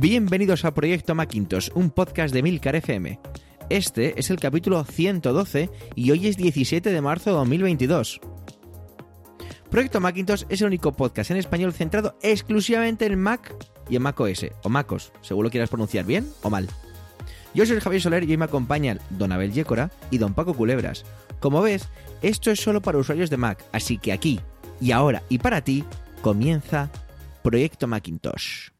Bienvenidos a Proyecto Macintosh, un podcast de Milcar FM. Este es el capítulo 112 y hoy es 17 de marzo de 2022. Proyecto Macintosh es el único podcast en español centrado exclusivamente en Mac y en Mac OS, o MacOS, según lo quieras pronunciar bien o mal. Yo soy Javier Soler y hoy me acompañan Don Abel Yécora y Don Paco Culebras. Como ves, esto es solo para usuarios de Mac, así que aquí, y ahora, y para ti, comienza Proyecto Macintosh.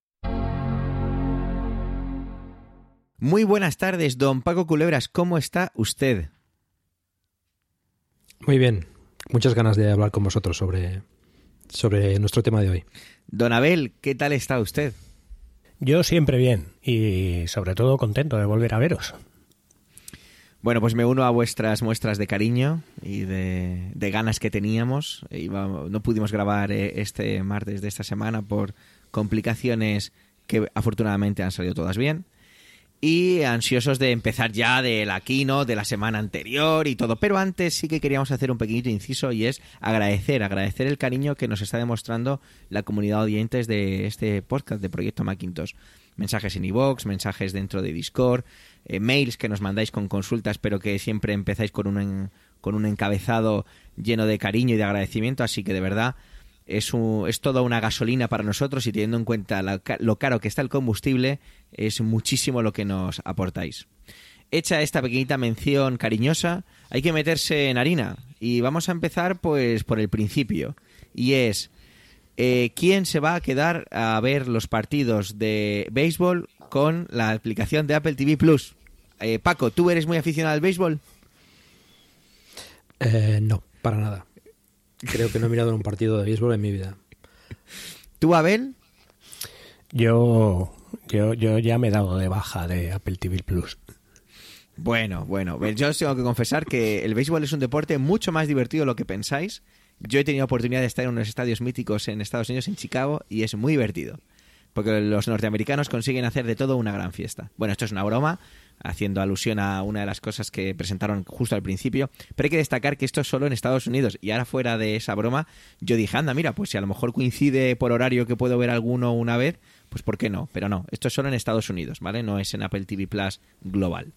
Muy buenas tardes, don Paco Culebras, ¿cómo está usted? Muy bien, muchas ganas de hablar con vosotros sobre, sobre nuestro tema de hoy. Don Abel, ¿qué tal está usted? Yo siempre bien y sobre todo contento de volver a veros. Bueno, pues me uno a vuestras muestras de cariño y de, de ganas que teníamos. no pudimos grabar eh, este martes de esta semana por complicaciones que afortunadamente han salido todas bien y ansiosos de empezar ya de la de la semana anterior y todo. Pero antes sí que queríamos hacer un pequeñito inciso y es agradecer, agradecer el cariño que nos está demostrando la comunidad de oyentes de este podcast de Proyecto Macintosh. Mensajes en iVoox, mensajes dentro de Discord, eh, mails que nos mandáis con consultas, pero que siempre empezáis con un, con un encabezado lleno de cariño y de agradecimiento. Así que de verdad es, es toda una gasolina para nosotros y teniendo en cuenta lo caro que está el combustible, es muchísimo lo que nos aportáis. Hecha esta pequeñita mención cariñosa, hay que meterse en harina y vamos a empezar pues por el principio y es eh, quién se va a quedar a ver los partidos de béisbol con la aplicación de Apple TV Plus. Eh, Paco, ¿tú eres muy aficionado al béisbol? Eh, no, para nada. Creo que no he mirado un partido de béisbol en mi vida. ¿Tú, Abel? Yo, yo, yo ya me he dado de baja de Apple TV Plus. Bueno, bueno, yo os tengo que confesar que el béisbol es un deporte mucho más divertido de lo que pensáis. Yo he tenido oportunidad de estar en unos estadios míticos en Estados Unidos, en Chicago, y es muy divertido. Porque los norteamericanos consiguen hacer de todo una gran fiesta. Bueno, esto es una broma, haciendo alusión a una de las cosas que presentaron justo al principio. Pero hay que destacar que esto es solo en Estados Unidos. Y ahora fuera de esa broma, yo dije, anda, mira, pues si a lo mejor coincide por horario que puedo ver alguno una vez, pues ¿por qué no? Pero no, esto es solo en Estados Unidos, ¿vale? No es en Apple TV Plus global.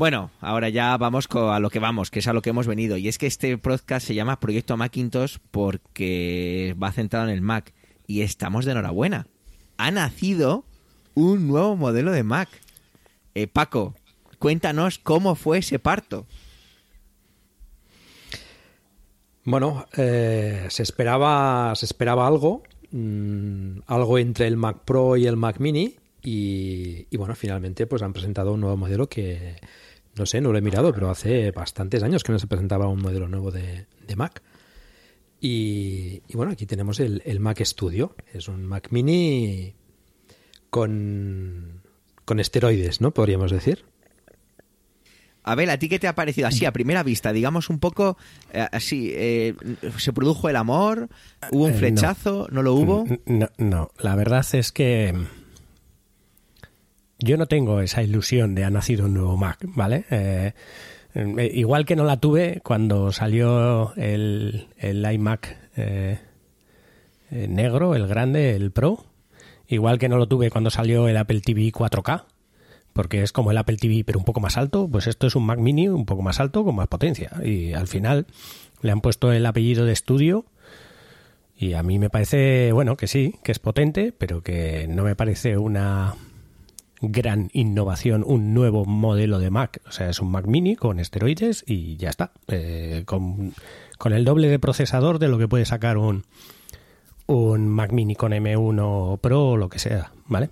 Bueno, ahora ya vamos a lo que vamos, que es a lo que hemos venido. Y es que este podcast se llama Proyecto Macintosh porque va centrado en el Mac. Y estamos de enhorabuena. Ha nacido un nuevo modelo de Mac. Eh, Paco, cuéntanos cómo fue ese parto. Bueno, eh, se esperaba, se esperaba algo, mm, algo entre el Mac Pro y el Mac Mini, y, bueno, finalmente pues han presentado un nuevo modelo que no sé, no lo he mirado, pero hace bastantes años que no se presentaba un modelo nuevo de, Mac. Y, bueno, aquí tenemos el, el Mac Studio, es un Mac Mini con con esteroides, ¿no? Podríamos decir. A ver, ¿a ti qué te ha parecido así a primera vista? Digamos un poco eh, así, eh, ¿se produjo el amor? ¿Hubo un eh, flechazo? no. lo hubo? No, no, la verdad es que yo no tengo esa ilusión de ha nacido un nuevo Mac, ¿vale? igual que no la tuve cuando salió el, el iMac negro, el grande, el Pro, Igual que no lo tuve cuando salió el Apple TV 4K, porque es como el Apple TV pero un poco más alto, pues esto es un Mac mini un poco más alto con más potencia. Y al final le han puesto el apellido de estudio y a mí me parece, bueno, que sí, que es potente, pero que no me parece una gran innovación, un nuevo modelo de Mac. O sea, es un Mac mini con esteroides y ya está. Eh, con, con el doble de procesador de lo que puede sacar un, un Mac Mini con M1 Pro o lo que sea, ¿vale?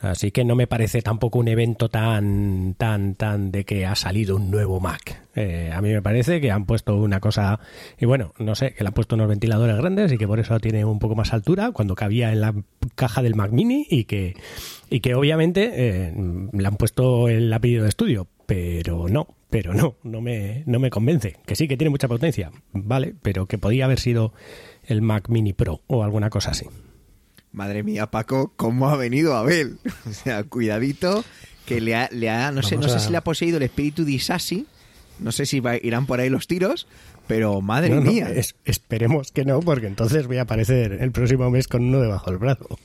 Así que no me parece tampoco un evento tan, tan, tan de que ha salido un nuevo Mac. Eh, a mí me parece que han puesto una cosa, y bueno, no sé, que le han puesto unos ventiladores grandes y que por eso tiene un poco más altura cuando cabía en la caja del Mac Mini y que, y que obviamente eh, le han puesto el apellido de estudio, pero no, pero no, no me, no me convence. Que sí, que tiene mucha potencia, vale, pero que podía haber sido el Mac Mini Pro o alguna cosa así. Madre mía, Paco, ¿cómo ha venido Abel? O sea, cuidadito, que le ha, le ha no sé, no sé si le ha poseído el espíritu de Isasi, no sé si irán por ahí los tiros, pero madre mía. esperemos que no, porque entonces voy a aparecer el próximo mes con uno debajo del brazo.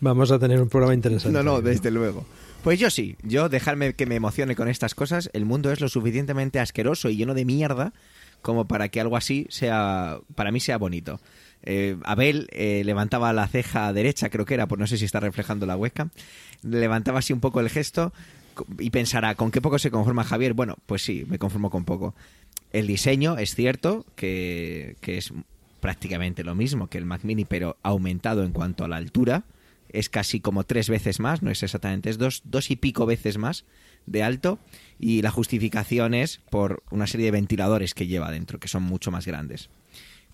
Vamos a tener un programa interesante. No, no, desde luego. Pues yo sí, yo dejarme que me emocione con estas cosas. El mundo es lo suficientemente asqueroso y lleno de mierda como para que algo así sea, para mí sea bonito. Eh, Abel eh, levantaba la ceja derecha, creo que era, pues no sé si está reflejando la webcam, levantaba así un poco el gesto y pensará, ¿con qué poco se conforma Javier? Bueno, pues sí, me conformo con poco. El diseño es cierto que, que es prácticamente lo mismo que el Mac Mini, pero aumentado en cuanto a la altura. Es casi como tres veces más, no es exactamente, es dos, dos y pico veces más de alto. Y la justificación es por una serie de ventiladores que lleva dentro, que son mucho más grandes.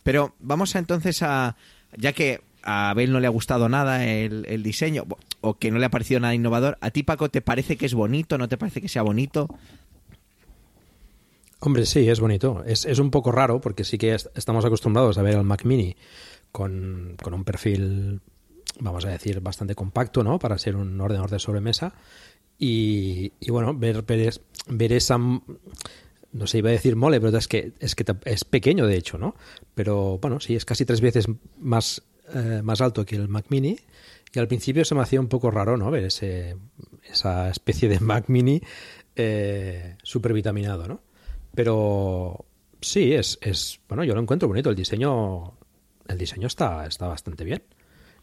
Pero vamos a, entonces a, ya que a Abel no le ha gustado nada el, diseño o que no le ha parecido nada innovador, ¿a ti Paco te parece que es bonito? ¿No te parece que sea bonito? Hombre, sí, es bonito. Es, es un poco raro porque sí que estamos acostumbrados a ver al Mac Mini con, con, un perfil, vamos a decir, bastante compacto, ¿no? Para ser un ordenador de sobremesa. Y, y bueno, ver, ver, ver esa no sé, iba a decir mole, pero es que es que es pequeño de hecho, ¿no? Pero bueno, sí, es casi tres veces más, eh, más alto que el Mac Mini. Y al principio se me hacía un poco raro, ¿no? Ver ese, esa especie de Mac Mini eh, supervitaminado, ¿no? Pero sí, es, es, bueno, yo lo encuentro bonito. El diseño, el diseño está, está bastante bien.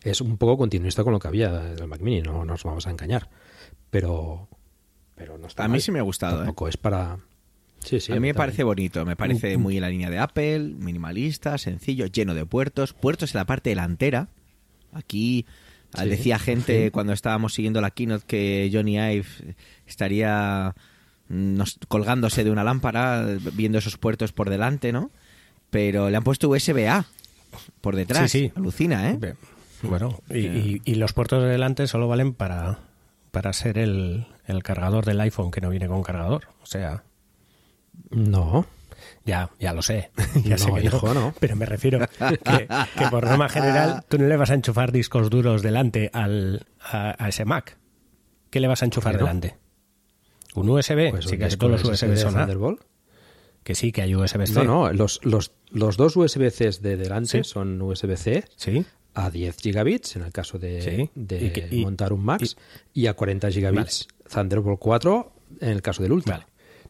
Es un poco continuista con lo que había del Mac Mini, no, nos vamos a engañar. Pero, pero no está A mal. mí sí me ha gustado, Tampoco ¿eh? es para, Sí, sí, a mí me también. parece bonito, me parece Mm, mm. muy en la línea de Apple, minimalista, sencillo, lleno de puertos, puertos en la parte delantera. Aquí ah, Sí, decía gente cuando estábamos siguiendo la keynote que Johnny Ive estaría mm, nos- colgándose de una lámpara viendo esos puertos por delante, ¿no? Pero le han puesto USB-A por detrás. Sí, sí. Alucina, ¿eh? Bueno, y, y- y los puertos de delante solo valen para, para ser el, el cargador del iPhone que no viene con cargador. O sea, No, ya, ya lo sé. ya No, sé que hijo, no. Pero me refiero que, que por norma general tú no le vas a enchufar discos duros delante al, a, a ese Mac. ¿Qué le vas a enchufar delante? ¿Un USB? pues sí, disco todos los USB son. Thunderbolt. Que sí, que hay USB-C. No, no, los, los, los dos USB-Cs de delante Sí. son USB-C Sí, a 10 gigabits en el caso de, Sí. de Y que- y- montar un Max y, a 40 gigabits Thunderbolt 4 en el caso del Ultra. Vale.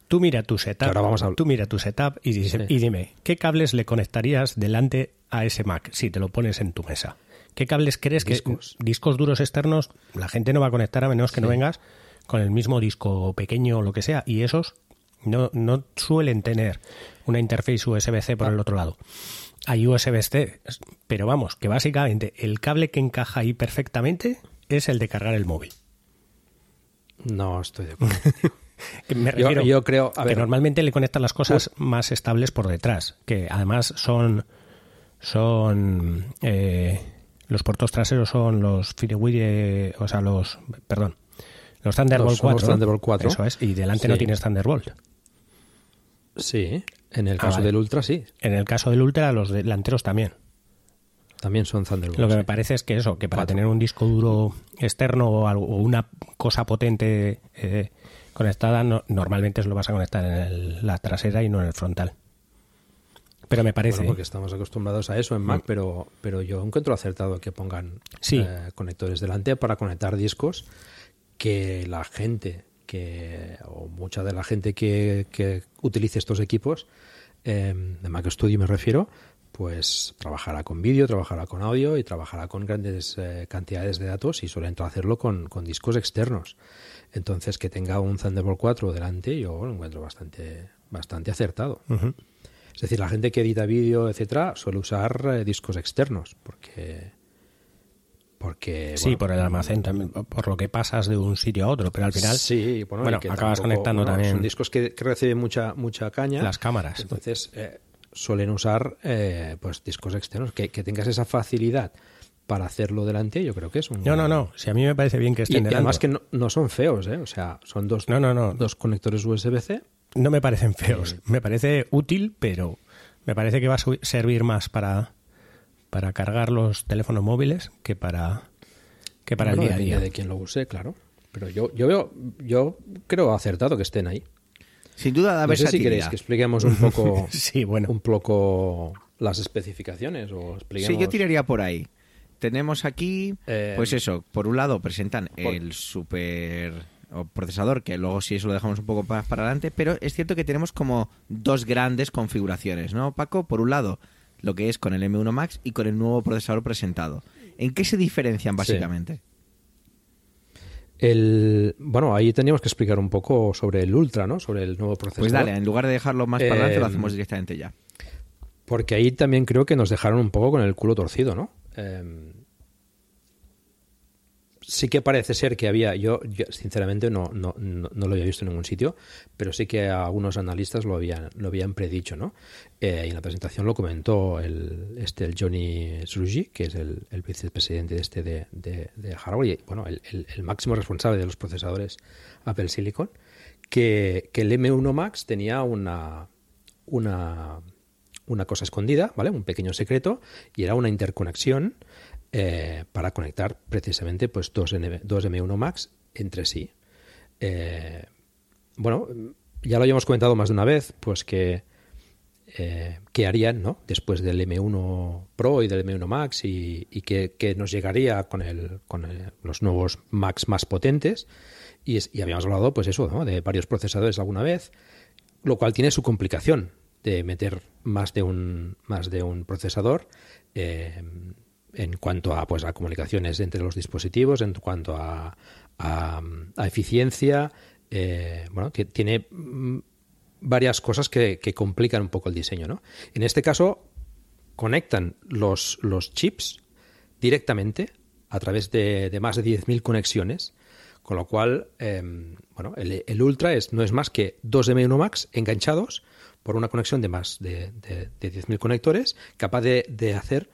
Tú mira tu setup, ahora vamos a- tú mira tu setup y, dice- Sí. y dime, ¿qué cables le conectarías delante a ese Mac si te lo pones en tu mesa? ¿Qué cables crees Discos. que discos duros externos la gente no va a conectar a menos que no vengas con el mismo disco pequeño o lo que sea? Y esos no, no suelen tener una interface USB-C Ah. por el otro lado. Hay USB-C, pero vamos, que básicamente el cable que encaja ahí perfectamente es el de cargar el móvil. No estoy de acuerdo. Me Yo- refiero yo creo- a que ver. normalmente le conectan las cosas más estables por detrás, que además son son eh, los puertos traseros son los Firewire, o sea, los perdón, los Thunderbolt Los- son 4. los Thunderbolt 4. Eso es, y delante Sí. no tienes Thunderbolt. Sí, en el Ah, caso vale. del Ultra sí, En el caso del Ultra los delanteros también. también son Thunderbolt. Lo que me parece es que eso, que para Cuatro. tener un disco duro externo o, algo- o una cosa potente eh, conectada, no- normalmente lo vas a conectar en el- la trasera y no en el frontal. Pero me parece. Bueno, porque estamos acostumbrados a eso en Mac, pero, pero yo encuentro acertado que pongan Sí. eh, conectores delante para conectar discos que la gente que o mucha de la gente que, que utilice estos equipos eh, de Mac Studio me refiero pues trabajará con vídeo, trabajará con audio y trabajará con grandes eh, cantidades de datos y suelen hacerlo con, con discos externos. Entonces que tenga un Thunderbolt 4 delante yo lo encuentro bastante, bastante acertado. Es decir, la gente que edita vídeo, etcétera, suele usar eh, discos externos, porque. Porque. Sí, bueno, por el almacén también, por lo que pasas de un sitio a otro, pero al final Sí, bueno, bueno, y que acabas tampoco- conectando bueno, también Son discos que, que reciben mucha, mucha caña. las cámaras. Entonces, eh, suelen usar eh, pues discos externos. Que, que tengas esa facilidad para hacerlo delante, yo creo que es un. No, no, no. Si a mí me parece bien que Y, estén y delante. además que no, no son feos, ¿eh? O sea, son dos, No, no, no. dos conectores USB-C. No me parecen feos. Me parece útil, pero me parece que va a servir más para, para cargar los teléfonos móviles que para, que para Bueno, el día a día. de quién lo use, claro. Pero yo, yo veo, yo creo acertado que estén ahí. Sin duda da No sé si queréis que expliquemos un poco, Sí, bueno. un poco las especificaciones o expliquemos. Sí, yo tiraría por ahí. tenemos aquí, Eh, pues eso, por un lado presentan el super o procesador, que luego sí eso lo dejamos un poco más para adelante, pero es cierto que tenemos como dos grandes configuraciones, ¿no, Paco? Por un lado, lo que es con el M1 Max y con el nuevo procesador presentado. ¿En qué se diferencian básicamente? El, bueno, ahí teníamos que explicar un poco sobre el Ultra, ¿no? Sobre el nuevo procesador. Pues dale, en lugar de dejarlo más para adelante, lo Eh, hacemos directamente ya. Porque ahí también creo que nos dejaron un poco con el culo torcido, ¿no? Eh, sí que parece ser que había, yo, sinceramente no, no, no, lo había visto en ningún sitio, pero sí que algunos analistas lo habían, lo habían predicho, ¿no? Eh, y en la presentación lo comentó el, este, el Johnny Sruji, que es el, el vicepresidente de este de, de, de hardware y bueno, el, el- el máximo responsable de los procesadores Apple Silicon, que, que el M1 Max tenía una, una, una cosa escondida, ¿vale? Un pequeño secreto, y era una interconexión eh, para conectar precisamente pues, dos, dos M1 Max entre sí. Eh, bueno, ya lo habíamos comentado más de una vez, pues que eh, qué harían ¿no? después del M1 Pro y del M1 Max y, y que, que nos llegaría con, el, con los nuevos Max más potentes. Y, y habíamos hablado, pues eso, de varios procesadores alguna vez, lo cual tiene su complicación de meter más de un, más de un procesador eh, en cuanto a, pues, a comunicaciones entre los dispositivos, en cuanto a, a, eficiencia. eh, bueno, tiene mm, varias cosas que, que complican un poco el diseño. ¿no? En este caso, conectan los, los chips directamente a través de, de más de 10.000 conexiones, con lo cual, eh, bueno, el, Ultra es, no es más que dos M1 Max enganchados por una conexión de más de, de, de 10.000 conectores, capaz de hacer,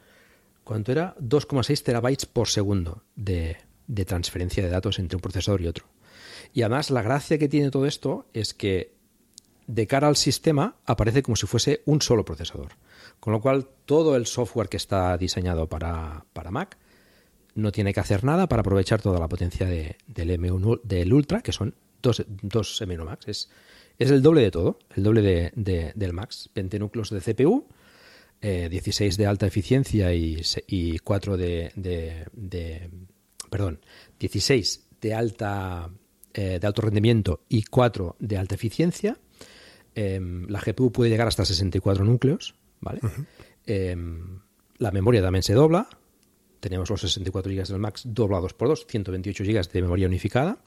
¿cuánto era? 2,6 terabytes por segundo de, transferencia de datos entre un procesador y otro. Y además, la gracia que tiene todo esto es que de cara al sistema aparece como si fuese un solo procesador. Con lo cual, todo el software que está diseñado para, para Mac no tiene que hacer nada para aprovechar toda la potencia de- del M1 del Ultra, que son dos, dos M1 Max. Es, el doble de todo, el doble de- del Max. 20 núcleos de CPU, eh, 16 de alta eficiencia y, y 4 de, de- de- Perdón, 16 de, alta, eh, de alto rendimiento y 4 de alta eficiencia. Em, la GPU puede llegar hasta 64 núcleos, ¿vale? Em, la memoria también se dobla. Tenemos los 64 GB del Max doblados por 2, 128 GB de memoria unificada.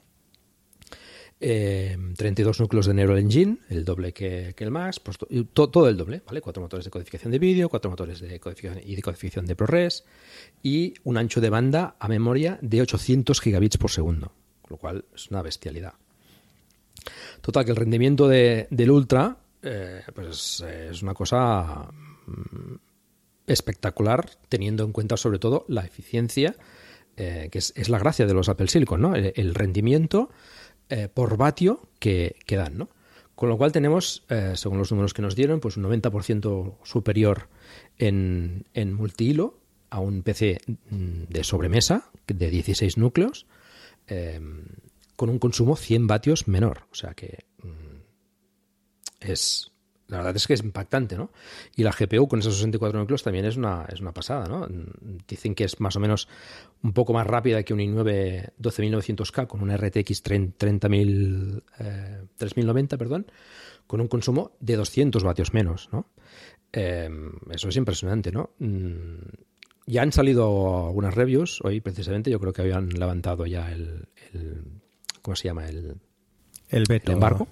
Em, 32 núcleos de Neural Engine, el doble que, el Max, pues, todo el doble, ¿vale? Cuatro motores de codificación de vídeo, cuatro motores de codificación y de codificación de ProRes y un ancho de banda a memoria de 800 gigabits por segundo, lo cual es una bestialidad. Total, que el rendimiento de- del Ultra eh, pues eh, es una cosa mm, espectacular, teniendo en cuenta sobre todo la eficiencia, eh, que es, la gracia de los Apple Silicon, ¿no? El rendimiento eh, por vatio que, dan, ¿no? Con lo cual tenemos, eh, según los números que nos dieron, pues un 90% superior en, en multihilo a un PC mm, de sobremesa de 16 núcleos, eh, con un consumo 100 vatios menor. O sea que mm, es la verdad es que es impactante, ¿no? Y la GPU con esos 64 núcleos también es una, es una pasada, ¿no? Dicen que es más o menos un poco más rápida que un i9 12900K con una RTX 30.000, eh, 3090, perdón, con un consumo de 200 vatios menos, ¿no? Eh, eso es impresionante, ¿no? Mm, ya han salido algunas reviews hoy, precisamente. Yo creo que habían levantado ya el, el ¿cómo se llama? El, El veto. el embargo.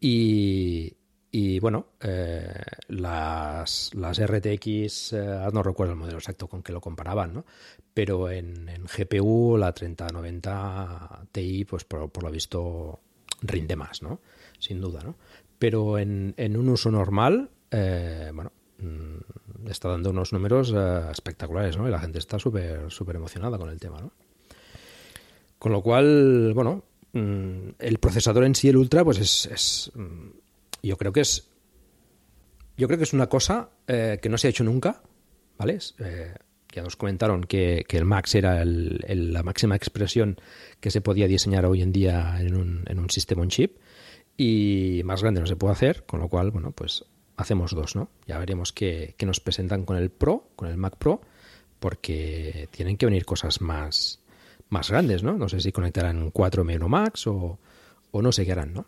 Y, y bueno, eh, las, las RTX, eh, no recuerdo el modelo exacto con que lo comparaban, ¿no? Pero en, en GPU la 3090 Ti, pues por, por lo visto, rinde más, ¿no? Sin duda, ¿no? Pero en, en un uso normal, eh, bueno, mm, está dando unos números espectaculares, ¿no? Y la gente está súper súper emocionada con el tema, ¿no? Con lo cual, bueno, mm, el procesador en sí, el Ultra, pues es, es, mm, yo creo que es, yo creo que es una cosa eh, que no se ha hecho nunca, ¿vale? Eh, ya nos comentaron que, que el Max era la máxima expresión que se podía diseñar hoy en día en un, en un sistema on chip y más grande no se puede hacer, con lo cual, bueno, pues hacemos dos, ¿no? Ya veremos qué, qué nos presentan con el Pro, con el Mac Pro, porque tienen que venir cosas más, más grandes, ¿no? No sé si conectarán 4 M1 Max o, o no sé qué harán, ¿no?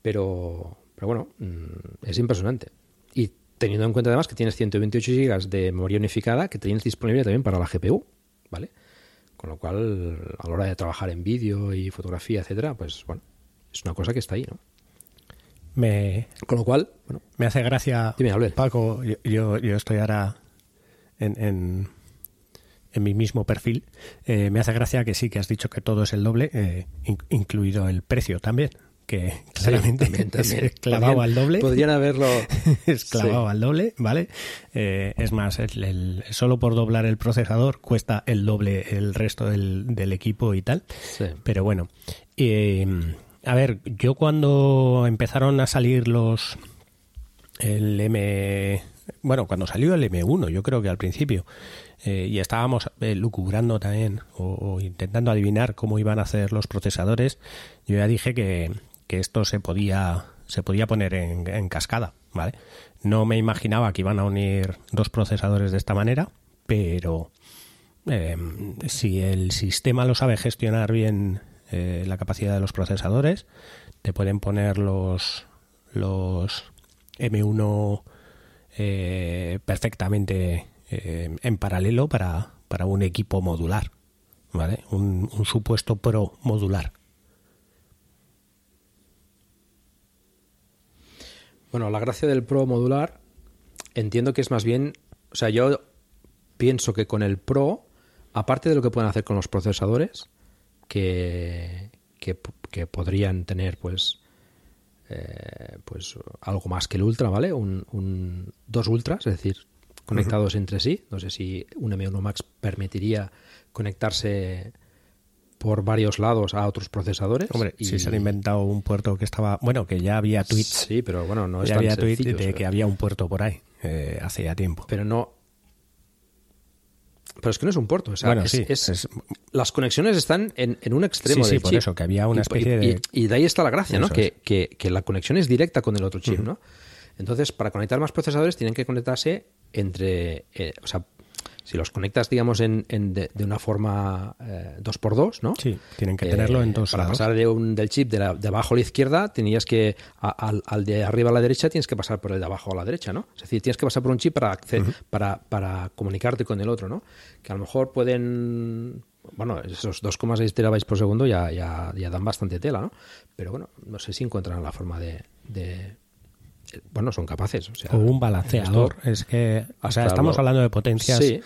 Pero, pero bueno, mm, es impresionante. Y teniendo en cuenta además que tienes 128 GB de memoria unificada que tienes disponible también para la GPU, ¿vale? Con lo cual, a la hora de trabajar en vídeo y fotografía, etcétera, pues bueno, es una cosa que está ahí, ¿no? Me, Con lo cual, bueno, me hace gracia, Dime, Albert. Paco, yo, yo, yo estoy ahora en, en, en mi mismo perfil. Eh, me hace gracia que sí, que has dicho que todo es el doble, eh, in- incluido el precio también, que claramente también, también. es clavado al doble. Podrían haberlo. es clavado Sí. al doble, ¿vale? Eh, es más, el- el- solo por doblar el procesador cuesta el doble el resto del, del equipo y tal. Sí. Pero bueno, eh, a ver, yo cuando empezaron a salir los el M, bueno, cuando salió el M1, yo creo que al principio, eh, y estábamos eh, lucubrando también o, o intentando adivinar cómo iban a hacer los procesadores, yo ya dije que, que esto se podía se podía poner en, cascada, ¿vale? No me imaginaba que iban a unir dos procesadores de esta manera, pero eh, si el sistema lo sabe gestionar bien eh, la capacidad de los procesadores, te pueden poner los, los M1 eh, perfectamente eh, en paralelo para, para un equipo modular, ¿vale? Un, un supuesto pro modular. Bueno, la gracia del Pro modular entiendo que es más bien, o sea, yo pienso que con el Pro, aparte de lo que pueden hacer con los procesadores, que, que, que podrían tener pues eh, pues algo más que el Ultra, ¿vale? Un, un- dos Ultras, es decir, conectados entre sí. No sé si un M1 Max permitiría conectarse por varios lados a otros procesadores. Hombre, y- si se han inventado un puerto que estaba, bueno, que ya había tweets, Sí, pero bueno, no es ya tan había tweets de que había un puerto por ahí eh, hace ya tiempo. pero no. Pero es que no es un puerto. o sea, Bueno, es- sí, es- es- las conexiones están en, en un extremo Sí, sí, por chip. eso, que había una especie y, de- Y, y de ahí está la gracia, ¿no? Que- que la conexión es directa con el otro chip, ¿no? Entonces, para conectar más procesadores tienen que conectarse entre. eh, o sea, si los conectas, digamos, en, en de, de una forma 2x2, ¿no? Sí, tienen que tenerlo en dos Para lados. pasar de un, del chip de, la- de abajo a la izquierda, tenías que. a- al, al de arriba a la derecha, tienes que pasar por el de abajo a la derecha, ¿no? Es decir, tienes que pasar por un chip para, acce- para, para comunicarte con el otro, ¿no? Que a lo mejor pueden. Bueno, esos 2,6 terabytes por segundo ya, ya, ya dan bastante tela, ¿no? Pero bueno, no sé si encuentran la forma de. de- bueno, son capaces. O, sea, O un balanceador. Es que, o sea, estamos hablando de potencias. Sí,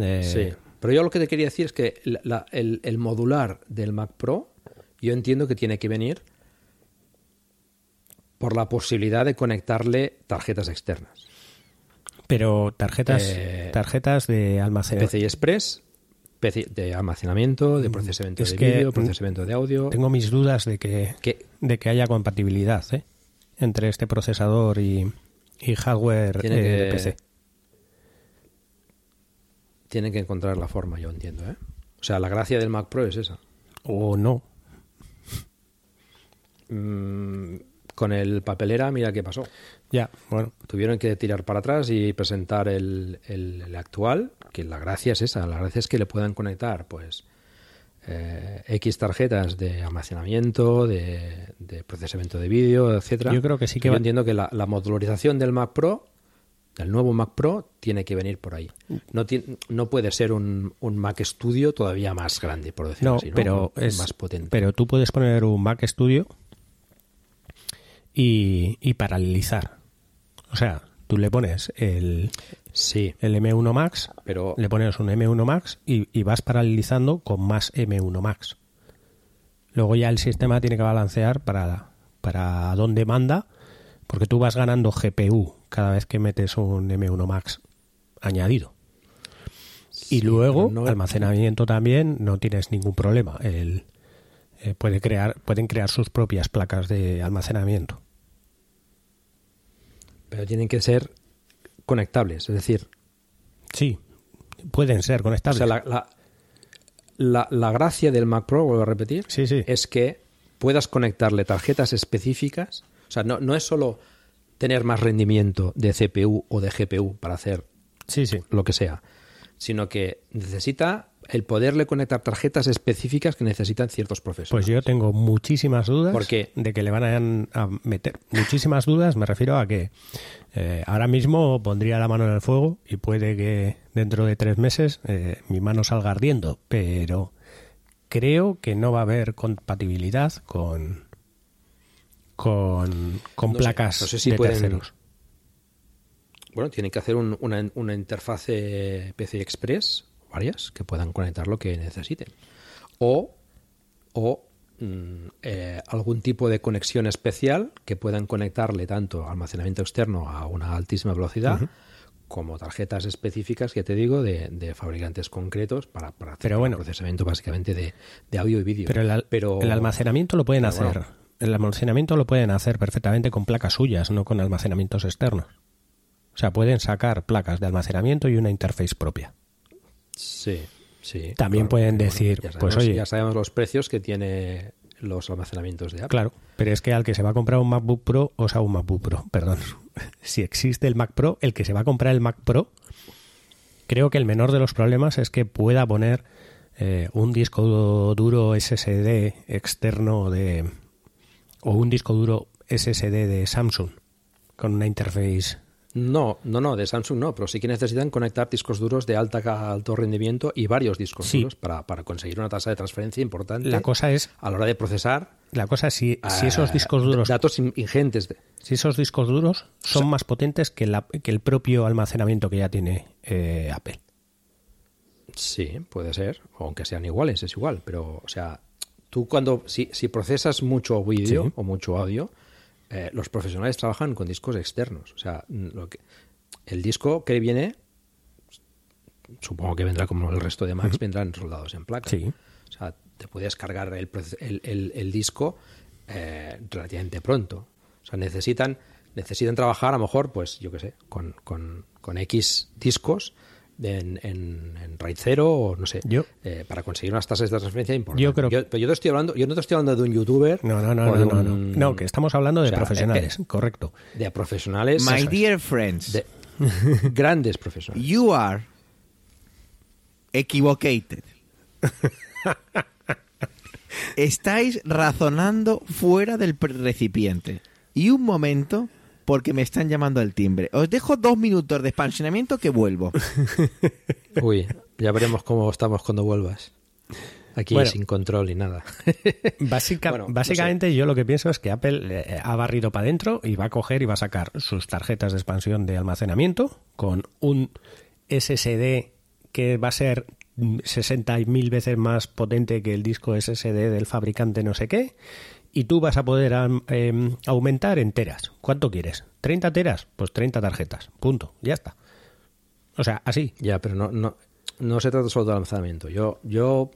eh, Sí, pero yo lo que te quería decir es que la- la- el, el modular del Mac Pro, yo entiendo que tiene que venir por la posibilidad de conectarle tarjetas externas. Pero tarjetas, Eh, tarjetas de almacenamiento. PCI Express, PC de almacenamiento, de procesamiento es de vídeo, procesamiento de audio. Tengo mis dudas de que, que de que haya compatibilidad ¿eh? Entre este procesador y, y hardware eh, que- de PC. tienen que encontrar la forma, yo entiendo. ¿eh? O sea, la gracia del Mac Pro es esa. O no. Mm, con el papelera, mira qué pasó. Ya, bueno. Tuvieron que tirar para atrás y presentar el, el- el actual, que la gracia es esa, la gracia es que le puedan conectar pues eh, X tarjetas de almacenamiento, de, de procesamiento de vídeo, etcétera. Yo creo que sí que Yo va- entiendo que la, la modularización del Mac Pro, del nuevo Mac Pro, tiene que venir por ahí. No, ti- no puede ser un, un Mac Studio todavía más grande, por decirlo No, así, ¿no? pero es más potente. Pero tú puedes poner un Mac Studio y, y paralelizar. O sea, tú le pones el, sí, el M1 Max, pero le pones un M1 Max y, y vas paralelizando con más M1 Max. Luego ya el sistema tiene que balancear para, para dónde manda, porque tú vas ganando GPU cada vez que metes un M1 Max añadido. Y luego, no- almacenamiento también, no tienes ningún problema. El, eh, puede crear, pueden crear sus propias placas de almacenamiento. pero tienen que ser conectables, es decir, Sí, pueden ser O conectables. sea, la, la, la- la gracia del Mac Pro, vuelvo a repetir, Sí, sí. es que puedas conectarle tarjetas específicas. O sea, no, no es solo tener más rendimiento de CPU o de GPU para hacer sí, sí. lo que sea, sino que necesita el poderle conectar tarjetas específicas que necesitan ciertos profesores. Pues yo tengo muchísimas dudas ¿Por qué? de que le van a, meter. Muchísimas dudas, me refiero a que eh, ahora mismo pondría la mano en el fuego y puede que dentro de tres meses eh, mi mano salga ardiendo, pero creo que no va a haber compatibilidad con con, con No sé, placas no sé si de pueden- terceros. Bueno, tienen que hacer un- una, una interfase PCI Express, varias, que puedan conectar lo que necesiten. O, o mm, eh, algún tipo de conexión especial que puedan conectarle tanto almacenamiento externo a una altísima velocidad como tarjetas específicas, que te digo, de, de fabricantes concretos para, para hacer Pero bueno. procesamiento básicamente de, de audio y vídeo. Pero el, al- el almacenamiento lo pueden pero hacer. bueno. El almacenamiento lo pueden hacer perfectamente con placas suyas, no con almacenamientos externos. O sea, pueden sacar placas de almacenamiento y una interface propia. Sí, sí. También pueden decir, pues, oye- ya sabemos los precios que tiene los almacenamientos de Apple. Claro, pero es que al que se va a comprar un MacBook Pro, o sea, un MacBook Pro, perdón, si existe el Mac Pro, el que se va a comprar el Mac Pro, creo que el menor de los problemas es que pueda poner eh, un disco duro SSD externo de o un disco duro SSD de Samsung con una interface No, no, no, de Samsung no, pero sí que necesitan conectar discos duros de alta alto rendimiento y varios discos Sí. duros para, para conseguir una tasa de transferencia importante la cosa es a la hora de procesar la cosa es si, si eh, esos discos duros datos in- ingentes. De, si esos discos duros son más potentes que, la- que el propio almacenamiento que ya tiene eh, Apple sí, puede ser, aunque sean iguales, es igual, pero, o sea, tú cuando, si, si procesas mucho vídeo Sí. o mucho audio, eh, los profesionales trabajan con discos externos. O sea, mm, lo que, el disco que viene, supongo que vendrá como el resto de Macs, vendrán soldados en placa. Sí. O sea, te puedes cargar el, el, el- el disco eh, relativamente pronto. O sea, necesitan, necesitan trabajar a lo mejor, pues, yo qué sé, con, con, con X discos en, en, en RAID 0 o no sé, Yo- eh, para conseguir unas tasas de transferencia importantes. Yo creo- pero yo te estoy hablando, yo no te estoy hablando de un youtuber No, no, no, no, no, no. que estamos hablando de o sea, profesionales, eh, correcto. de profesionales, My dear friends, de grandes profesionales. you are equivocated. Estáis razonando fuera del recipiente. Y un momento, porque me están llamando al timbre. Os dejo dos minutos de expansionamiento que vuelvo. Uy, ya veremos cómo estamos cuando vuelvas. Aquí Bueno. sin control y nada. Básica- Bueno, no básicamente yo lo que pienso es que Apple eh, ha barrido para adentro y va a coger y va a sacar sus tarjetas de expansión de almacenamiento con un SSD que va a ser mm, 60.000 veces más potente que el disco SSD del fabricante no sé qué y tú vas a poder em, aumentar en teras. ¿Cuánto quieres? ¿30 teras? Pues 30 tarjetas. Punto. Ya está. O sea, así. Ya, pero no, no, no se trata solo del almacenamiento. Yo, yo,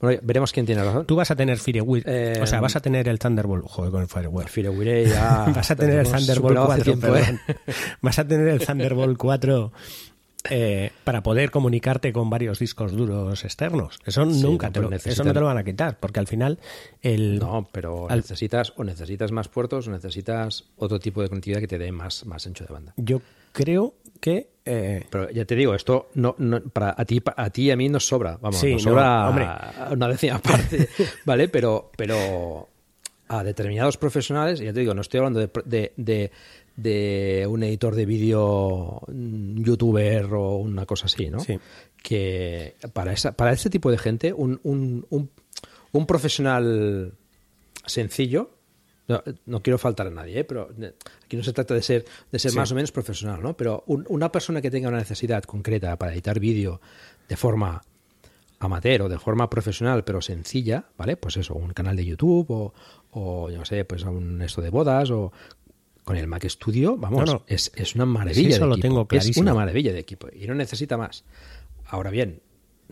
bueno, veremos quién tiene razón. Tú vas a tener Firewire, Eh, o sea, vas a tener el Thunderbolt, joder, con el Firewire. Firewire ya Vas a tener el Thunderbolt superado hace 4, tiempo, ¿eh? perdón. Vas a tener el Thunderbolt 4 eh, para poder comunicarte con varios discos duros externos. Eso Sí, nunca no, te lo, pero eso no necesitan- te lo van a quitar, porque al final el No, pero Al- necesitas o necesitas más puertos o necesitas otro tipo de conectividad que te dé más, más ancho de banda. yo creo que eh, Pero ya te digo, esto no, no- para a ti a ti y a mí nos sobra, vamos, Sí, nos no, sobra hombre. una décima parte, ¿vale? Pero pero a determinados profesionales, ya te digo, no estoy hablando de, de, de- de un editor de vídeo, youtuber o una cosa así, ¿no? Sí. Que para esa para este tipo de gente un, un, un, un profesional sencillo no, no quiero faltar a nadie, ¿eh? pero aquí no se trata de ser, de ser Sí. más o menos profesional, ¿no? Pero un- una persona que tenga una necesidad concreta para editar vídeo de forma amateur o de forma profesional, pero sencilla, ¿vale? Pues eso, un canal de YouTube o, o yo no sé, pues un esto de bodas o con el Mac Studio, vamos, No, no. Es, es una maravilla Sí, eso de lo equipo. tengo es clarísimo. una maravilla de equipo y no necesita más. Ahora bien,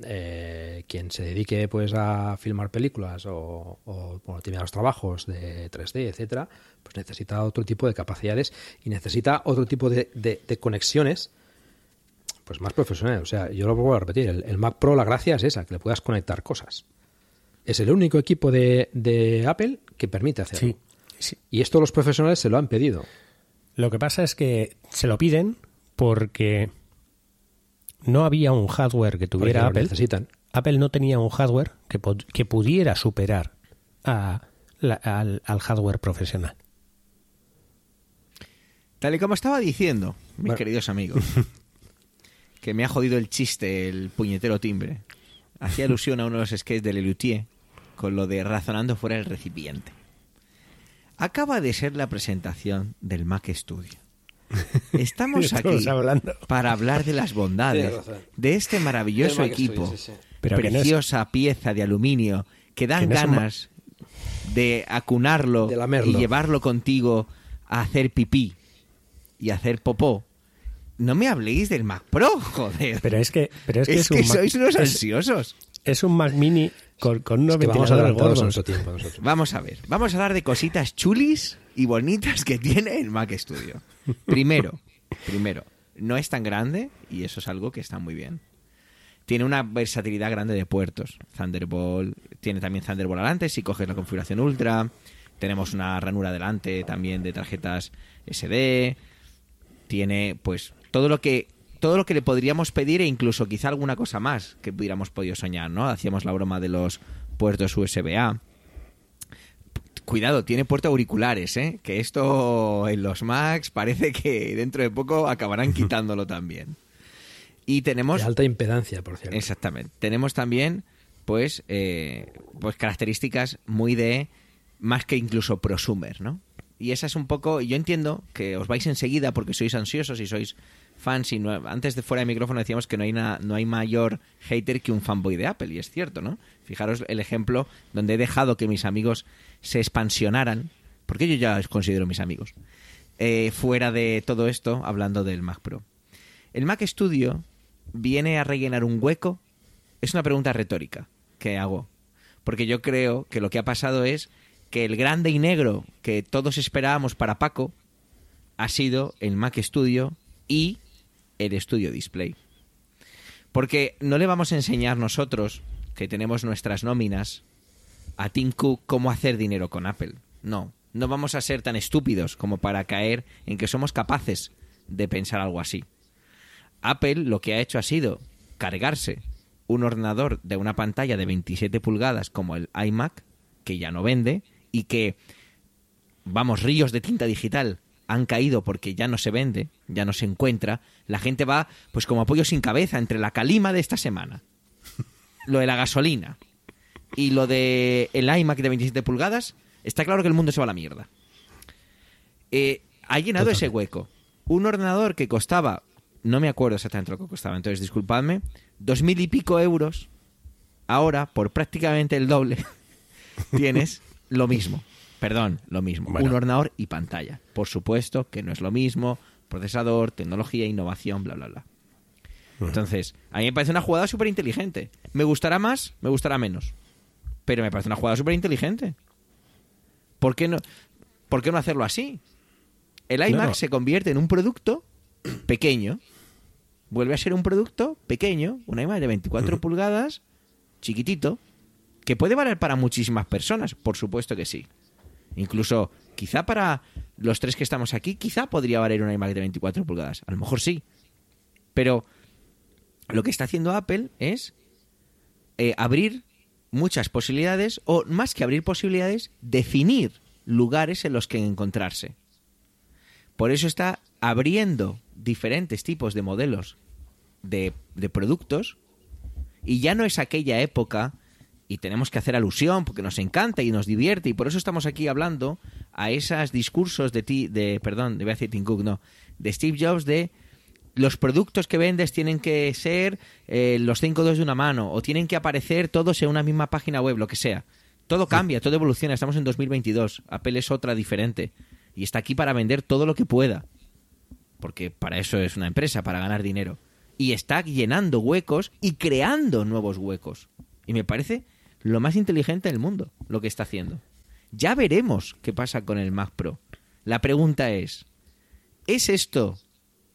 eh, quien se dedique pues a filmar películas o, o bueno, tiene los trabajos de 3D, etcétera, pues necesita otro tipo de capacidades y necesita otro tipo de, de- de conexiones pues más profesionales. O sea, yo lo vuelvo a repetir, el, el Mac Pro la gracia es esa, que le puedas conectar cosas. Es el único equipo de, de Apple que permite hacerlo. sí. Y esto los profesionales se lo han pedido. Lo que pasa es que se lo piden porque no había un hardware que tuviera lo Apple. necesitan. Apple no tenía un hardware que, pudiera superar a la- al, al hardware profesional. Tal y como estaba diciendo, mis Bueno. queridos amigos, que me ha jodido el chiste, el puñetero timbre. Hacía alusión a uno de los sketches de Lelutier con lo de razonando fuera del recipiente. Acaba de ser la presentación del Mac Studio. Estamos aquí hablando. para hablar de las bondades de este maravilloso equipo, Studio, sí, sí. Pero que no es- preciosa pieza de aluminio que dan Que no es un ma- ganas de acunarlo De y llevarlo contigo a hacer pipí y hacer popó. No me habléis del Mac Pro, joder. Pero es que, pero es es, que, es que un Mac- sois unos es- ansiosos. es un Mac Mini con, con unos Es que vamos adelantados a nuestro tiempo nosotros. Vamos a ver, vamos a hablar de cositas chulis y bonitas que tiene el Mac Studio. Primero, primero, no es tan grande y eso es algo que está muy bien. Tiene una versatilidad grande de puertos. Thunderbolt, tiene también Thunderbolt adelante si coges la configuración Ultra. Tenemos una ranura delante también de tarjetas SD. Tiene pues todo lo que todo lo que le podríamos pedir e incluso quizá alguna cosa más que pudiéramos podido soñar, ¿no? Hacíamos la broma de los puertos USB-A. Cuidado, tiene puertos auriculares, ¿eh? Que esto en los Macs parece que dentro de poco acabarán quitándolo también. Y tenemos... De alta impedancia, por cierto. Exactamente. Tenemos también, pues, eh, pues características muy de más que incluso prosumer, ¿no? Y esa es un poco. Yo entiendo que os vais enseguida porque sois ansiosos y sois fans. Y no- antes de fuera de micrófono decíamos que no hay, na- no hay mayor hater que un fanboy de Apple. Y es cierto, ¿no? Fijaros el ejemplo donde he dejado que mis amigos se expansionaran. Porque yo ya os considero mis amigos. eh, fuera de todo esto, hablando del Mac Pro. El Mac Studio viene a rellenar un hueco. Es una pregunta retórica que hago. Porque yo creo que lo que ha pasado es que el grande y negro que todos esperábamos para Paco ha sido el Mac Studio y el Studio Display. Porque no le vamos a enseñar nosotros, que tenemos nuestras nóminas, a Tim cómo hacer dinero con Apple. No, no vamos a ser tan estúpidos como para caer en que somos capaces de pensar algo así. Apple lo que ha hecho ha sido cargarse un ordenador de una pantalla de 27 pulgadas como el iMac, que ya no vende, y que, vamos, ríos de tinta digital han caído porque ya no se vende, ya no se encuentra. La gente va, pues como apoyo sin cabeza, entre la calima de esta semana, lo de la gasolina y lo de el iMac de 27 pulgadas, está claro que el mundo se va a la mierda. Eh, ha llenado ese hueco. Un ordenador que costaba, no me acuerdo exactamente lo que costaba, entonces disculpadme, dos mil y pico euros, ahora, por prácticamente el doble, tienes lo mismo. Perdón, lo mismo. Bueno. Un ordenador y pantalla. Por supuesto que no es lo mismo. Procesador, tecnología, innovación, bla, bla, bla. Entonces, a mí me parece una jugada súper inteligente. ¿Me gustará más? Me gustará menos. Pero me parece una jugada súper inteligente. ¿Por qué no, ¿Por qué no hacerlo así? El iMac se convierte en un producto pequeño. Vuelve a ser un producto pequeño, un iMac de 24 pulgadas, chiquitito, que puede valer para muchísimas personas, por supuesto que sí. Incluso, quizá para los tres que estamos aquí, quizá podría valer un iMac de 24 pulgadas. A lo mejor sí. Pero lo que está haciendo Apple es eh, abrir muchas posibilidades, o más que abrir posibilidades, definir lugares en los que encontrarse. Por eso está abriendo diferentes tipos de modelos de, de productos y ya no es aquella época y tenemos que hacer alusión porque nos encanta y nos divierte y por eso estamos aquí hablando a esos discursos de ti de perdón, a decir Tim Cook, no, de Steve Jobs de los productos que vendes tienen que ser eh, los cinco dedos de una mano o tienen que aparecer todos en una misma página web, lo que sea. Todo cambia, todo evoluciona, estamos en 2022, Apple es otra diferente y está aquí para vender todo lo que pueda. Porque para eso es una empresa, para ganar dinero. Y está llenando huecos y creando nuevos huecos. Y me parece lo más inteligente del mundo lo que está haciendo. Ya veremos qué pasa con el Mac Pro. La pregunta es, ¿es esto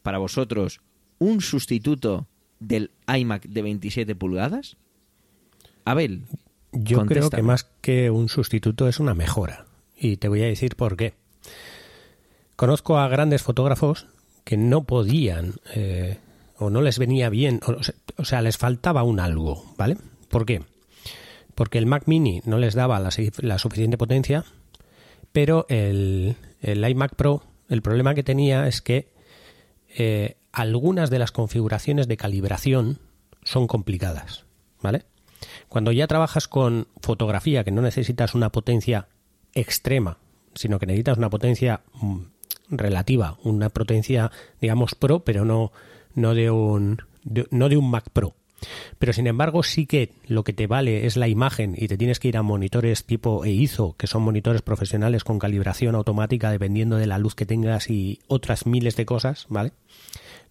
para vosotros un sustituto del iMac de 27 pulgadas? Abel, Yo creo que más que un sustituto es una mejora. Y te voy a decir por qué. Conozco a grandes fotógrafos que no podían, eh, o no les venía bien, o, o sea, les faltaba un algo, ¿vale? ¿Por qué? Porque el Mac Mini no les daba la, suficiente potencia, pero el, el iMac Pro, el problema que tenía es que eh, algunas de las configuraciones de calibración son complicadas, ¿vale? Cuando ya trabajas con fotografía, que no necesitas una potencia extrema, sino que necesitas una potencia mm, relativa, una potencia, digamos, pro, pero no, no, de un, no de un Mac Pro. Pero sin embargo, sí que lo que te vale es la imagen y te tienes que ir a monitores tipo EIZO, que son monitores profesionales con calibración automática dependiendo de la luz que tengas y otras miles de cosas, ¿vale?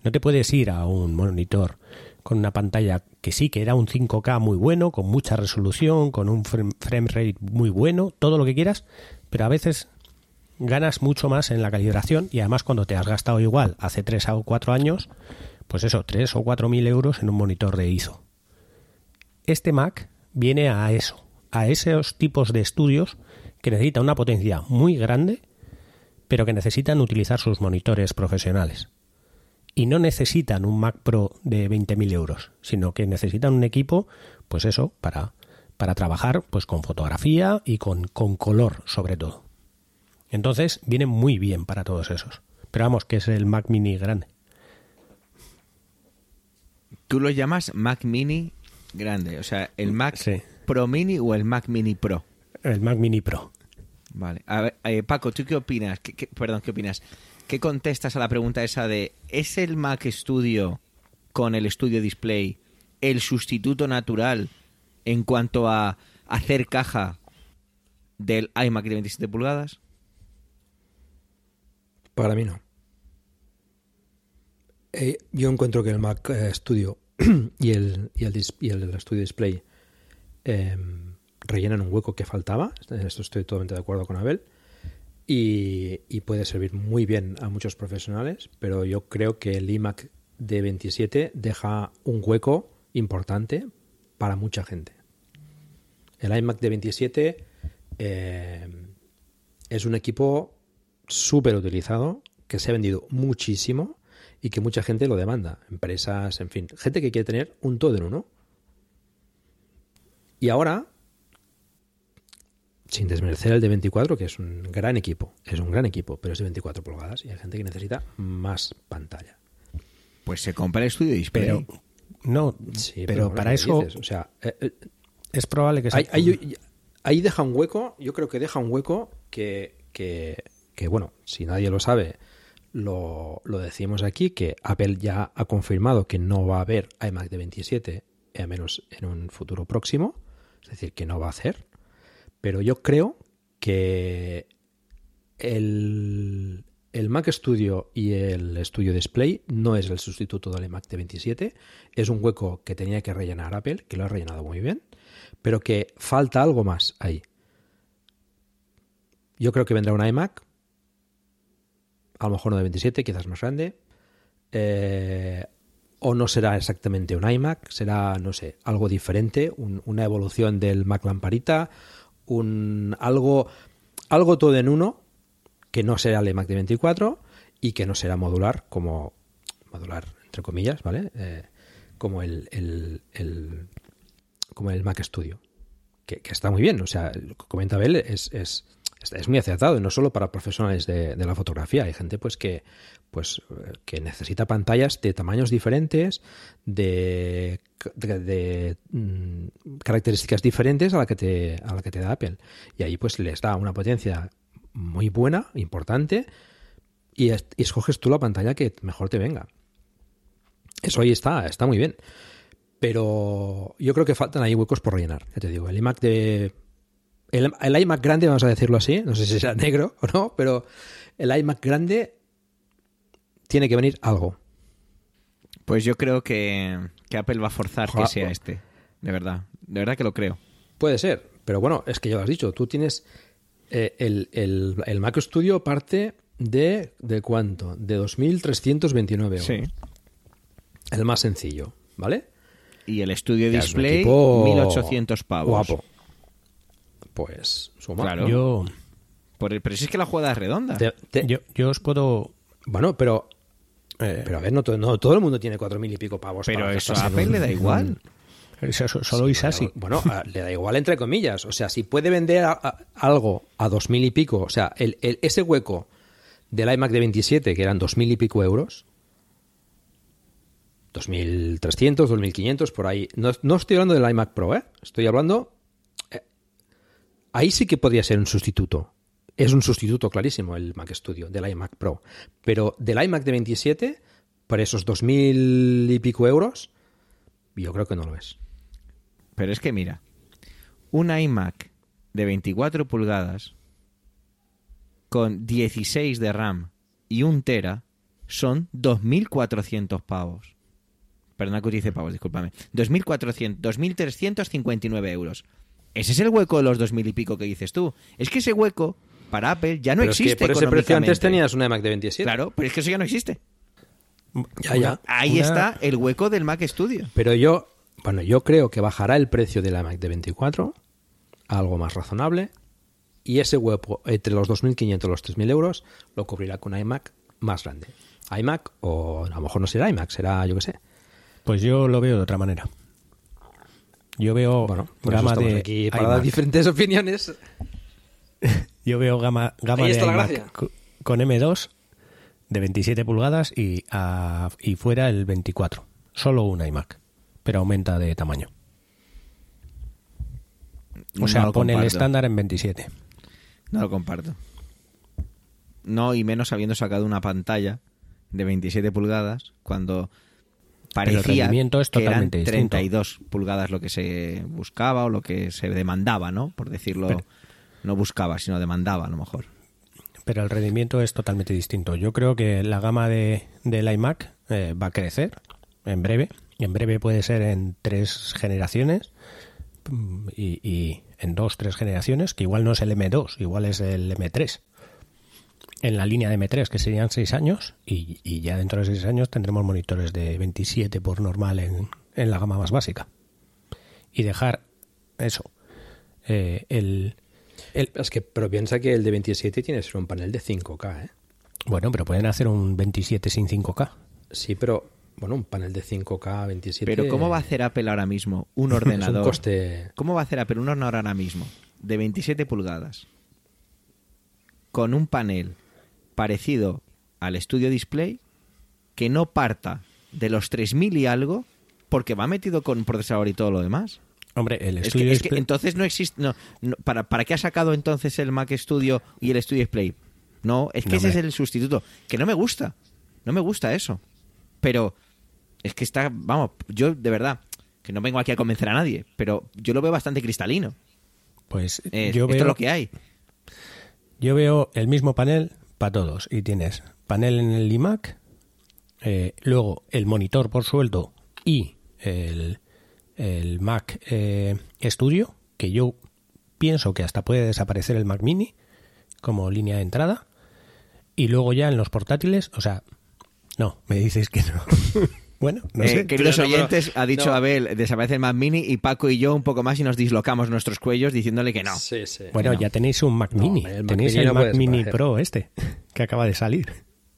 No te puedes ir a un monitor con una pantalla que sí, que era un 5K muy bueno, con mucha resolución, con un frame rate muy bueno, todo lo que quieras, pero a veces ganas mucho más en la calibración y además cuando te has gastado igual hace 3 o 4 años, pues eso, 3 o 4 mil euros en un monitor de ISO. Este Mac viene a eso, a esos tipos de estudios que necesitan una potencia muy grande, pero que necesitan utilizar sus monitores profesionales. Y no necesitan un Mac Pro de 20.000 euros, sino que necesitan un equipo, pues eso, para, para trabajar pues con fotografía y con, con color sobre todo. Entonces viene muy bien para todos esos. Pero vamos, que es el Mac Mini grande. Tú lo llamas Mac Mini grande, o sea, el Mac Sí. Pro Mini o el Mac Mini Pro. El Mac Mini Pro. Vale. A ver, eh, Paco, ¿tú qué opinas? ¿Qué, qué- perdón, ¿qué opinas? ¿Qué contestas a la pregunta esa de ¿es el Mac Studio con el Studio Display el sustituto natural en cuanto a hacer caja del iMac de 27 pulgadas? Para mí no. Eh, yo encuentro que el Mac eh, Studio y el, y el, Display eh, rellenan un hueco que faltaba. En esto estoy totalmente de acuerdo con Abel. Y, puede servir muy bien a muchos profesionales, pero yo creo que el iMac de 27 deja un hueco importante para mucha gente. El iMac de 27 eh, es un equipo súper utilizado, que se ha vendido muchísimo y que mucha gente lo demanda. Empresas, en fin, gente que quiere tener un todo en uno. Y ahora, sin desmerecer el de 24, que es un gran equipo, es un gran equipo, pero es de 24 pulgadas y hay gente que necesita más pantalla. Pues se compra el Studio Display. Pero no, Sí, pero, bueno, para ¿qué eso dices? o sea, eh, eh, es probable que ahí, sea- ahí- ahí deja un hueco, yo creo que deja un hueco que, que, que, bueno, si nadie lo sabe, lo, lo decimos aquí, que Apple ya ha confirmado que no va a haber iMac de 27, a menos en un futuro próximo, es decir, que no va a hacer, pero yo creo que el, el Mac Studio y el Studio Display no es el sustituto del iMac de 27, es un hueco que tenía que rellenar Apple, que lo ha rellenado muy bien, pero que falta algo más ahí. Yo creo que vendrá un iMac, a lo mejor no de 27, quizás más grande, eh, o no será exactamente un iMac, será, no sé, algo diferente, un- una evolución del Mac Lamparita, un, algo, algo todo en uno, que no será el iMac de 24 y que no será modular, como modular, entre comillas, ¿vale? Eh, como el, el- como el Mac Studio, que, está muy bien, o sea, comenta Abel es, es, es- muy acertado, y no solo para profesionales de, la fotografía, hay gente pues que pues que necesita pantallas de tamaños diferentes, de, de- mm, características diferentes a la que te a la que te da Apple. Y ahí pues les da una potencia muy buena, importante, y, y escoges tú la pantalla que mejor te venga. Eso ahí está, está muy bien. Pero yo creo que faltan ahí huecos por rellenar. Ya te digo, el iMac de. El, el iMac grande, vamos a decirlo así, no sé si será negro o no, pero el iMac grande tiene que venir algo. Pues yo creo que, que Apple va a forzar Ojalá- que sea este. De verdad. De verdad que lo creo. Puede ser, pero bueno, es que ya lo has dicho, tú tienes eh, el, el, el Mac Studio parte de, ¿de cuánto? De 2.329 euros. Sí. El más sencillo, ¿vale? Y el Studio Display, equipo 1800 pavos. Guapo. Pues suma. Claro. Yo, Por el- pero si es que la jugada es redonda. Te- te- yo, yo os puedo. Bueno, pero Eh, Pero a ver, no, to- no todo el mundo tiene cuatro mil y pico pavos. Pero para eso a Apple un- le da igual. eso- eso- solo Isasi. Bueno, a- le da igual entre comillas. O sea, si puede vender a- a- algo a dos mil y pico, o sea, el, el- ese hueco del iMac de 27, que eran dos mil y pico euros, 2.300, 2.500, por ahí. No, no estoy hablando del iMac Pro, ¿eh? Estoy hablando... ahí sí que podría ser un sustituto. Es un sustituto clarísimo el Mac Studio del iMac Pro. Pero del iMac de 27, por esos 2.000 y pico euros, yo creo que no lo es. Pero es que mira, un iMac de 24 pulgadas con 16 de RAM y un tera son 2.400 pavos. Perdona que utilice pavos, discúlpame. 2.400, 2.359 euros. Ese es el hueco de los 2.000 y pico que dices tú. Es que ese hueco para Apple ya no Pero es existe. que por ese precio antes tenías un iMac de 27. Claro, pero es que eso ya no existe. Ya, ya. Ahí Una- está el hueco del Mac Studio. Pero yo, bueno, yo creo que bajará el precio del iMac de 24 a algo más razonable y ese hueco entre los 2.500 y los 3.000 euros lo cubrirá con un iMac más grande. iMac o a lo mejor no será iMac, será yo qué sé. Pues yo lo veo de otra manera. Yo veo Bueno, gama de aquí para iMac. dar diferentes opiniones. Yo veo gama, gama de iMac con M2 de 27 pulgadas y, a- y fuera el 24. Solo un iMac, pero aumenta de tamaño. O No sea, pone el estándar en 27. No lo comparto. No, y menos habiendo sacado una pantalla de 27 pulgadas cuando el parecía rendimiento es que eran totalmente distinto. 32 pulgadas lo que se buscaba o lo que se demandaba, ¿no? Por decirlo, Pero- no buscaba, sino demandaba a lo mejor. Pero el rendimiento es totalmente distinto. Yo creo que la gama de, del iMac eh, va a crecer en breve. En breve puede ser en tres generaciones mm, y, y en dos, tres generaciones, que igual no es el M2, igual es el M3. En la línea de M3, que serían seis años, y, y ya dentro de seis años tendremos monitores de 27 por normal en, en la gama más básica. Y dejar eso, eh, el, el, Es que, pero piensa que el de 27 tiene solo un panel de 5K, ¿eh? Bueno, pero pueden hacer un 27 sin 5K. Sí, pero bueno, un panel de 5K 27. Pero ¿cómo va a hacer Apple ahora mismo un Es ordenador? un coste. ¿Cómo va a hacer Apple un ordenador ahora mismo de 27 pulgadas con un panel parecido al Studio Display que no parta de los 3000 y algo porque va metido con procesador y todo lo demás? Hombre, el Es estudio que, es que Display- entonces no existe. No, no, ¿para, ¿Para qué ha sacado entonces el Mac Studio y el Studio Display? No, es que No, ese es el sustituto. Que no me gusta. No me gusta eso. Pero es que está. Vamos, yo de verdad, que no vengo aquí a convencer a nadie, pero yo lo veo bastante cristalino. Pues Eh, yo, esto veo, es lo que hay. yo veo el mismo panel para todos. Y tienes panel en el iMac, eh, luego el monitor por sueldo y el, el Mac eh, Studio, que yo pienso que hasta puede desaparecer el Mac Mini como línea de entrada. Y luego ya en los portátiles, o sea, no, me dices que no. bueno, no Eh, sé. queridos pero oyentes, ha dicho no. Abel, desaparece el Mac Mini y Paco y yo un poco más y nos dislocamos nuestros cuellos diciéndole que no. Sí, sí. Bueno, no. ya tenéis un Mac No, Mini. el Mac tenéis Mini el no Mac Mini. Pro este, que acaba de salir.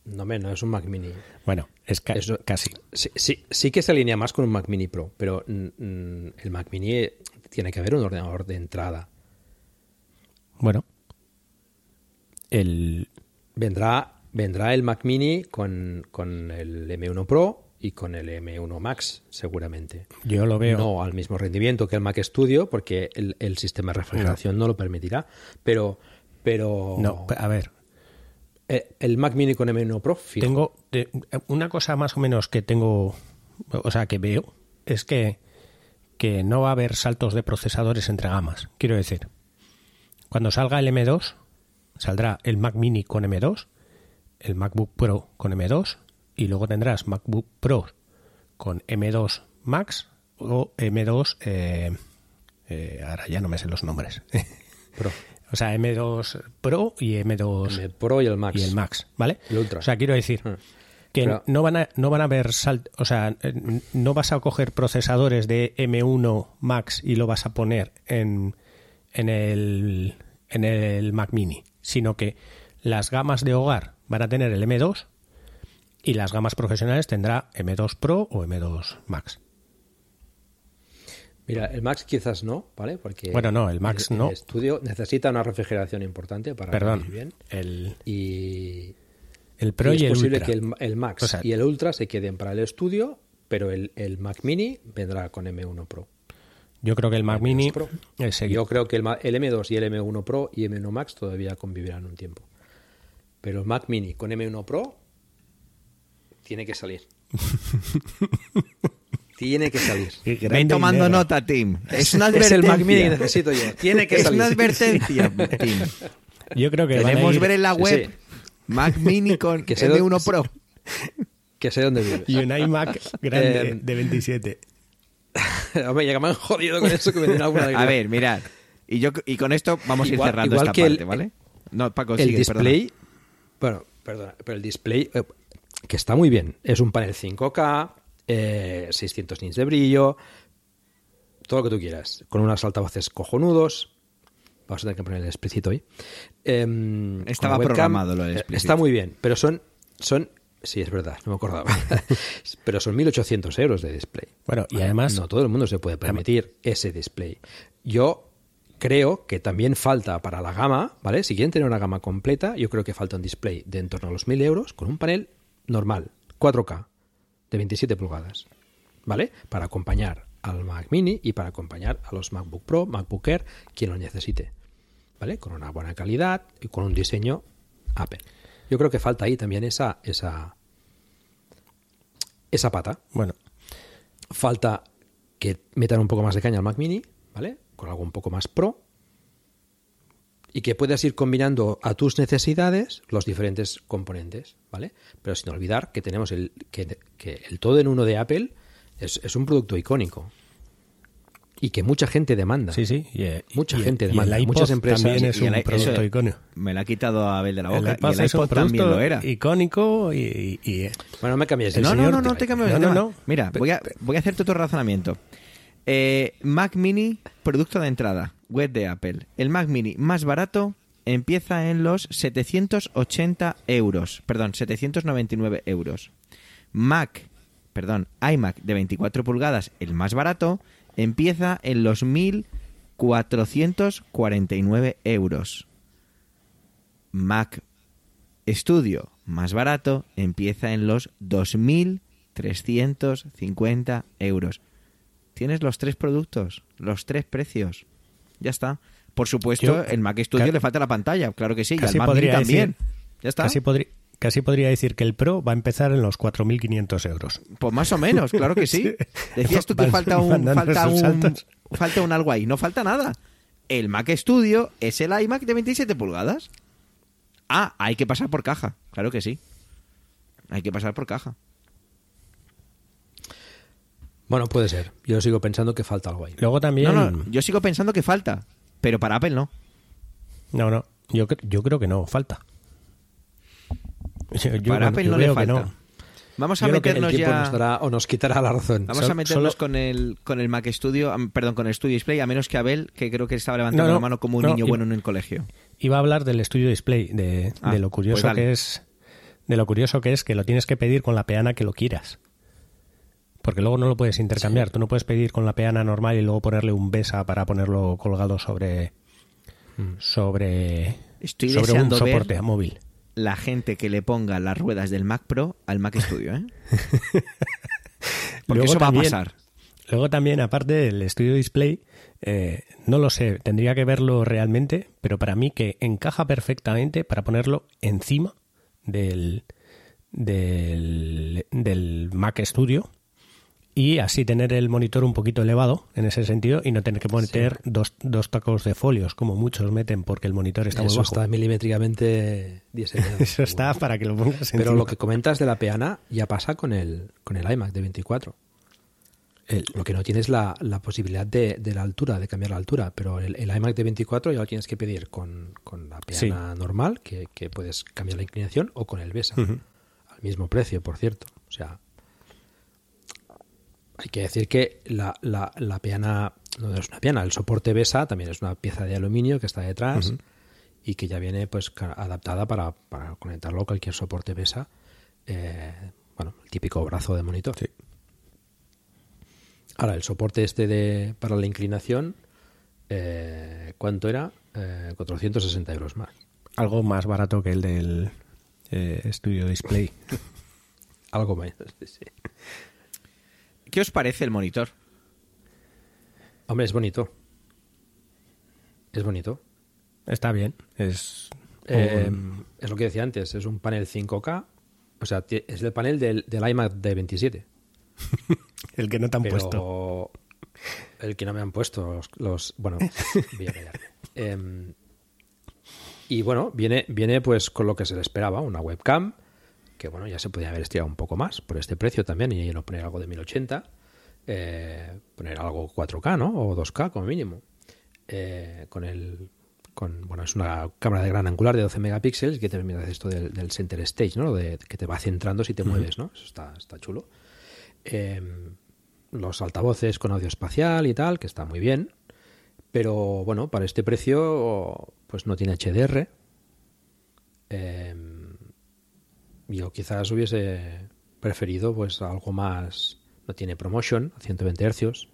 No, me, no es un Mac Mini. Bueno, es ca- casi. Sí, sí, sí que se alinea más con un Mac Mini Pro, pero mm, mm, el Mac Mini eh, tiene que haber un ordenador de entrada. Bueno. El, Vendrá, vendrá el Mac Mini con, con el M1 Pro y con el M1 Max, seguramente. yo lo veo. No al mismo rendimiento que el Mac Studio, porque el, el sistema de refrigeración no. lo permitirá. Pero, pero No, a ver, eh, el Mac Mini con M1 Pro, fijo. tengo una cosa más o menos que tengo, o sea, que veo, es que, que no va a haber saltos de procesadores entre gamas. Quiero decir, cuando salga el M2, saldrá el Mac Mini con M2, el MacBook Pro con M2, y luego tendrás MacBook Pro con M2 Max o M2, eh, eh, ahora ya no me sé los nombres. Pro. o sea, M2 Pro y M2 El Pro y el Max. y el Max, ¿vale? El Ultra. O sea, quiero decir Ah. que Pero- no van a no van a haber salt, o sea, no vas a coger procesadores de M1 Max y lo vas a poner en en el en el Mac Mini, sino que las gamas de hogar van a tener el M2 Y las gamas profesionales tendrá M2 Pro o M2 Max. Mira, el Max quizás no, ¿vale? Porque Bueno, no, el Max el, no. El estudio necesita una refrigeración importante para Perdón, vivir bien. el, Y, el Pro y y, es el posible Ultra. que el, el Max O sea- y el Ultra se queden para el estudio, pero el, el Mac Mini vendrá con M1 Pro. Yo creo que el Mac Mini Pro. seguir- Yo creo que el M2 y el M1 Pro y M1 Max todavía convivirán un tiempo. Pero el Mac Mini con M1 Pro tiene que salir. tiene que salir. Ven tomando nota, Tim. Es una Es advertencia. el Mac Mini que necesito yo. Tiene que es salir. una advertencia, Tim. Yo creo que Queremos ir- ver en la web sí. Mac Mini con Que se M1 do- Pro. Que sé dónde vives. y un iMac grande Eh, de 27. Hombre, ya que me han jodido con eso que me alguna A ver, mirad. Y, yo, y con esto vamos Igual- a ir cerrando igual esta que parte, el- ¿vale? No, Paco, el sigue, display, bueno, perdona, pero el display, eh, que está muy bien, es un panel 5K, eh, 600 nits de brillo, todo lo que tú quieras, con unos altavoces cojonudos. Vamos a tener que poner el explícito hoy. Em, Estaba webcam, programado lo eh, explícito. Está muy bien, pero son, son, sí, es verdad, no me acordaba, pero son 1.800 euros de display. Bueno, y además, No todo el mundo se puede permitir ese display. Yo creo que también falta para la gama, ¿vale? Si quieren tener una gama completa, yo creo que falta un display de en torno a los 1000 euros con un panel normal, 4K, de 27 pulgadas, ¿vale? Para acompañar al Mac Mini y para acompañar a los MacBook Pro, MacBook Air, quien lo necesite, ¿vale? Con una buena calidad y con un diseño Apple. Yo creo que falta ahí también esa, esa, esa pata bueno, falta que metan un poco más de caña al Mac Mini, ¿vale? Con algo un poco más pro. Y que puedas ir combinando a tus necesidades los diferentes componentes, ¿vale? Pero sin olvidar que tenemos el, que, que el todo en uno de Apple es, es un producto icónico. Y que mucha gente demanda. sí, sí. y, eh, Mucha y- gente y demanda, el iPod muchas empresas- también es Y el- un producto eso icónico. Me la ha quitado Abel de la El boca. iPod y el es un iPod también lo era. icónico y, y- y- Bueno, no me cambies de No, no, no, no te- cambies de no, no. Mira, voy a, voy a hacerte otro razonamiento. Eh, Mac Mini, producto de entrada, web de Apple. El Mac Mini más barato empieza en los 780 euros. Perdón, 799 euros. Mac, perdón, iMac de 24 pulgadas, el más barato, empieza en los 1449 euros. Mac Studio más barato empieza en los 2.350 euros. Tienes los tres productos, los tres precios. Ya está. Por supuesto, Yo- el Mac Studio le falta la pantalla, claro que sí, y al Mac Mini también. decir- ya está. casi, casi podría decir que el Pro va a empezar en los 4.500 euros. Pues más o menos, claro que sí. Decías tú que falta un, falta un, falta un algo ahí. No falta nada. El Mac Studio es el iMac de 27 pulgadas. Ah, hay que pasar por caja. Claro que sí. Hay que pasar por caja. Bueno, puede ser. Yo sigo pensando que falta algo ahí. Luego también... No, no, yo sigo pensando que falta. Pero para Apple no. No, no, yo, yo creo que no, falta. Yo, yo- para bueno, Apple yo no le falta. no. Vamos a Yo creo que el meternos ya. nos dará o nos quitará la razón. Vamos Sol- a meternos solo- con el con el Mac Studio, perdón, con el Studio Display, a menos que Abel, que creo que estaba levantando No, no, la mano como un no, niño bueno en el colegio. Iba a hablar del estudio display, de, Ah, de lo pues curioso dale. que es, de lo curioso que es que lo tienes que pedir con la peana que lo quieras. Porque luego no lo puedes intercambiar. Tú no puedes pedir con la peana normal y luego ponerle un besa para ponerlo colgado sobre sobre Estoy sobre un deseando ver soporte móvil. la gente que le ponga las ruedas del Mac Pro al Mac Studio, ¿eh? Porque Luego eso va a pasar. Luego también, aparte del estudio display, eh, no lo sé, tendría que verlo realmente, pero para mí que encaja perfectamente para ponerlo encima del, del, del Mac Studio y así tener el monitor un poquito elevado en ese sentido y no tener que meter dos, dos tacos de folios como muchos meten porque el monitor está muy Eso bajo. está milimétricamente diseñado. Eso está para que lo pongas Pero encima. lo que comentas de la peana ya pasa con el, con el iMac de 24. El- Lo que no tienes la, la posibilidad de, de la altura, de cambiar la altura, pero el, el iMac de 24 ya lo tienes que pedir con, con la peana normal, que, que puedes cambiar la inclinación, o con el BESA. Al mismo precio, por cierto. O sea, hay que decir que la, la, la peana no es una peana, el soporte BESA también es una pieza de aluminio que está detrás y que ya viene pues adaptada para, para conectarlo a cualquier soporte BESA Eh, bueno, el típico brazo de monitor. Sí. Ahora, el soporte este de, para la inclinación, eh, ¿cuánto era? Eh, 460 euros más. Algo más barato que el del eh, Studio Display. Algo más. sí. ¿Qué os parece el monitor? Hombre, es bonito. Es bonito. Está bien. Es. Eh, un- es lo que decía antes, es un panel 5K. O sea, es el panel del, del iMac de 27. el que no te han pero puesto. el que no me han puesto los, los- bueno voy a. Em, y bueno viene viene pues con lo que se le esperaba una webcam que bueno ya se podía haber estirado un poco más por este precio también y no poner algo de 1080 eh, poner algo 4K no o 2K como mínimo. Eh, con el con bueno es una cámara de gran angular de 12 megapíxeles que te permite hacer esto del, del center stage no de que te va centrando si te mueves no eso está está chulo. Eh, los altavoces con audio espacial y tal, que está muy bien. Pero bueno, para este precio, pues no tiene HDR. Eh, yo quizás hubiese preferido pues algo más. No tiene promotion a 120 Hz.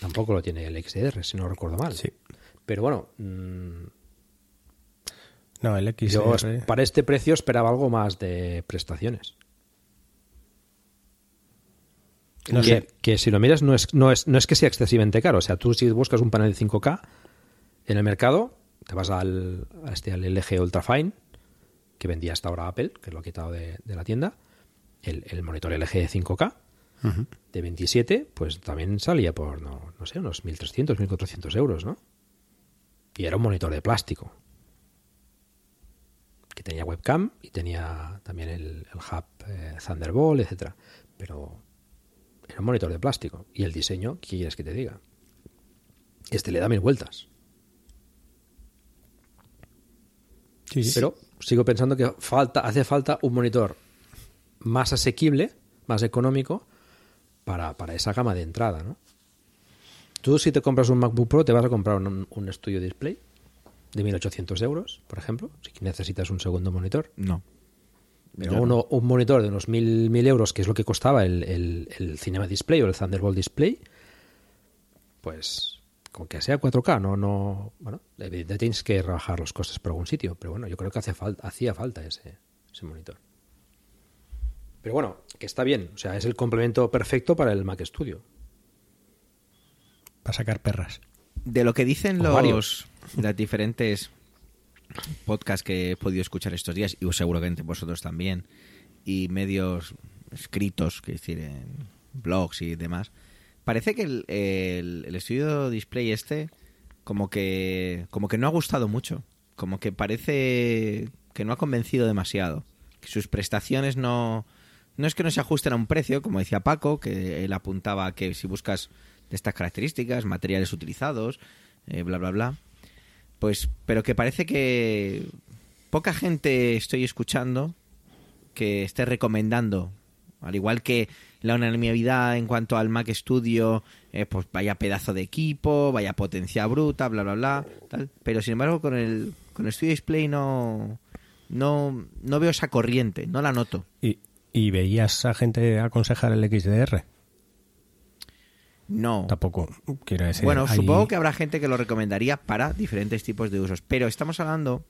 Tampoco lo tiene el XDR, si no recuerdo mal. Sí. Pero bueno, mm, No, el XR. yo para este precio esperaba algo más de prestaciones. No que, sé. que si lo miras no es, no, es, no es que sea excesivamente caro. O sea, tú si buscas un panel de 5K en el mercado, te vas al, a este, al LG Ultrafine, que vendía hasta ahora Apple, que lo ha quitado de, de la tienda, el, el monitor LG de 5K Ujú. de 27, pues también salía por, no, no sé, unos 1.300, 1.400 euros, ¿no? Y era un monitor de plástico. Que tenía webcam y tenía también el, el hub eh, Thunderbolt, etcétera. Pero era un monitor de plástico. Y el diseño, ¿qué quieres que te diga? Este le da mil vueltas. Sí, sí. Pero sigo pensando que falta, hace falta un monitor más asequible, más económico, para, para esa gama de entrada, ¿no? Tú si te compras un MacBook Pro te vas a comprar un, un Studio Display de 1800 euros, por ejemplo, si necesitas un segundo monitor. No. Pero no. uno, un monitor de unos 1000, 1000 euros, que es lo que costaba el, el, el Cinema Display o el Thunderbolt Display, pues con que sea 4K, no, no, bueno, evidentemente tienes que rebajar los costes por algún sitio, pero bueno, yo creo que hace falta, hacía falta ese, ese monitor. Pero bueno, que está bien, o sea, es el complemento perfecto para el Mac Studio. Para sacar perras. De lo que dicen O los varios. las diferentes podcasts que he podido escuchar estos días, y seguramente vosotros también, y medios escritos, que decir, en blogs y demás, parece que el, estudio display este como que como que no ha gustado mucho, como que parece que no ha convencido demasiado, que sus prestaciones no no es que no se ajusten a un precio, como decía Paco, que él apuntaba que si buscas de estas características, materiales utilizados, eh, bla bla bla, pues pero que parece que poca gente estoy escuchando que esté recomendando, al igual que la unanimidad en cuanto al Mac Studio, eh, pues vaya pedazo de equipo, vaya potencia bruta, bla bla bla, tal. Pero sin embargo con el con el Studio Display no no no veo esa corriente, no la noto. ¿Y, y veías a gente aconsejar el XDR? No. Tampoco, quiero decir. Bueno, supongo que habrá gente que lo recomendaría para diferentes tipos de usos, pero estamos hablando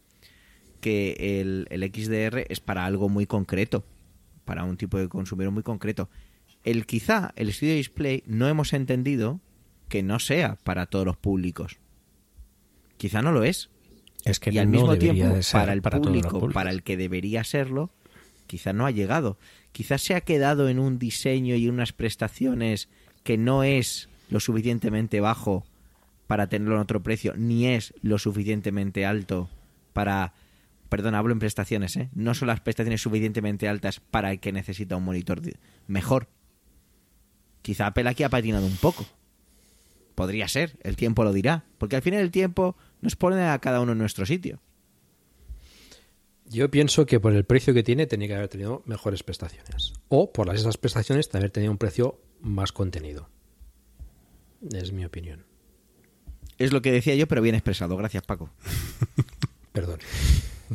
que el, el XDR es para algo muy concreto, para un tipo de consumidor muy concreto. El quizá el Studio Display no hemos entendido que no sea para todos los públicos. Quizá no lo es. Es que y al no mismo tiempo, de ser para el para público, para el que debería serlo, quizá no ha llegado. Quizás se ha quedado en un diseño y unas prestaciones que no es lo suficientemente bajo para tenerlo en otro precio, ni es lo suficientemente alto para... Perdón, hablo en prestaciones, ¿eh? No son las prestaciones suficientemente altas para el que necesita un monitor mejor. Quizá Apple aquí ha patinado un poco. Podría ser, el tiempo lo dirá. Porque al final el tiempo nos pone a cada uno en nuestro sitio. Yo pienso que por el precio que tiene tenía que haber tenido mejores prestaciones. O por las esas prestaciones haber tenido un precio más contenido. Es mi opinión. Es lo que decía yo, pero bien expresado. Gracias, Paco. Perdón.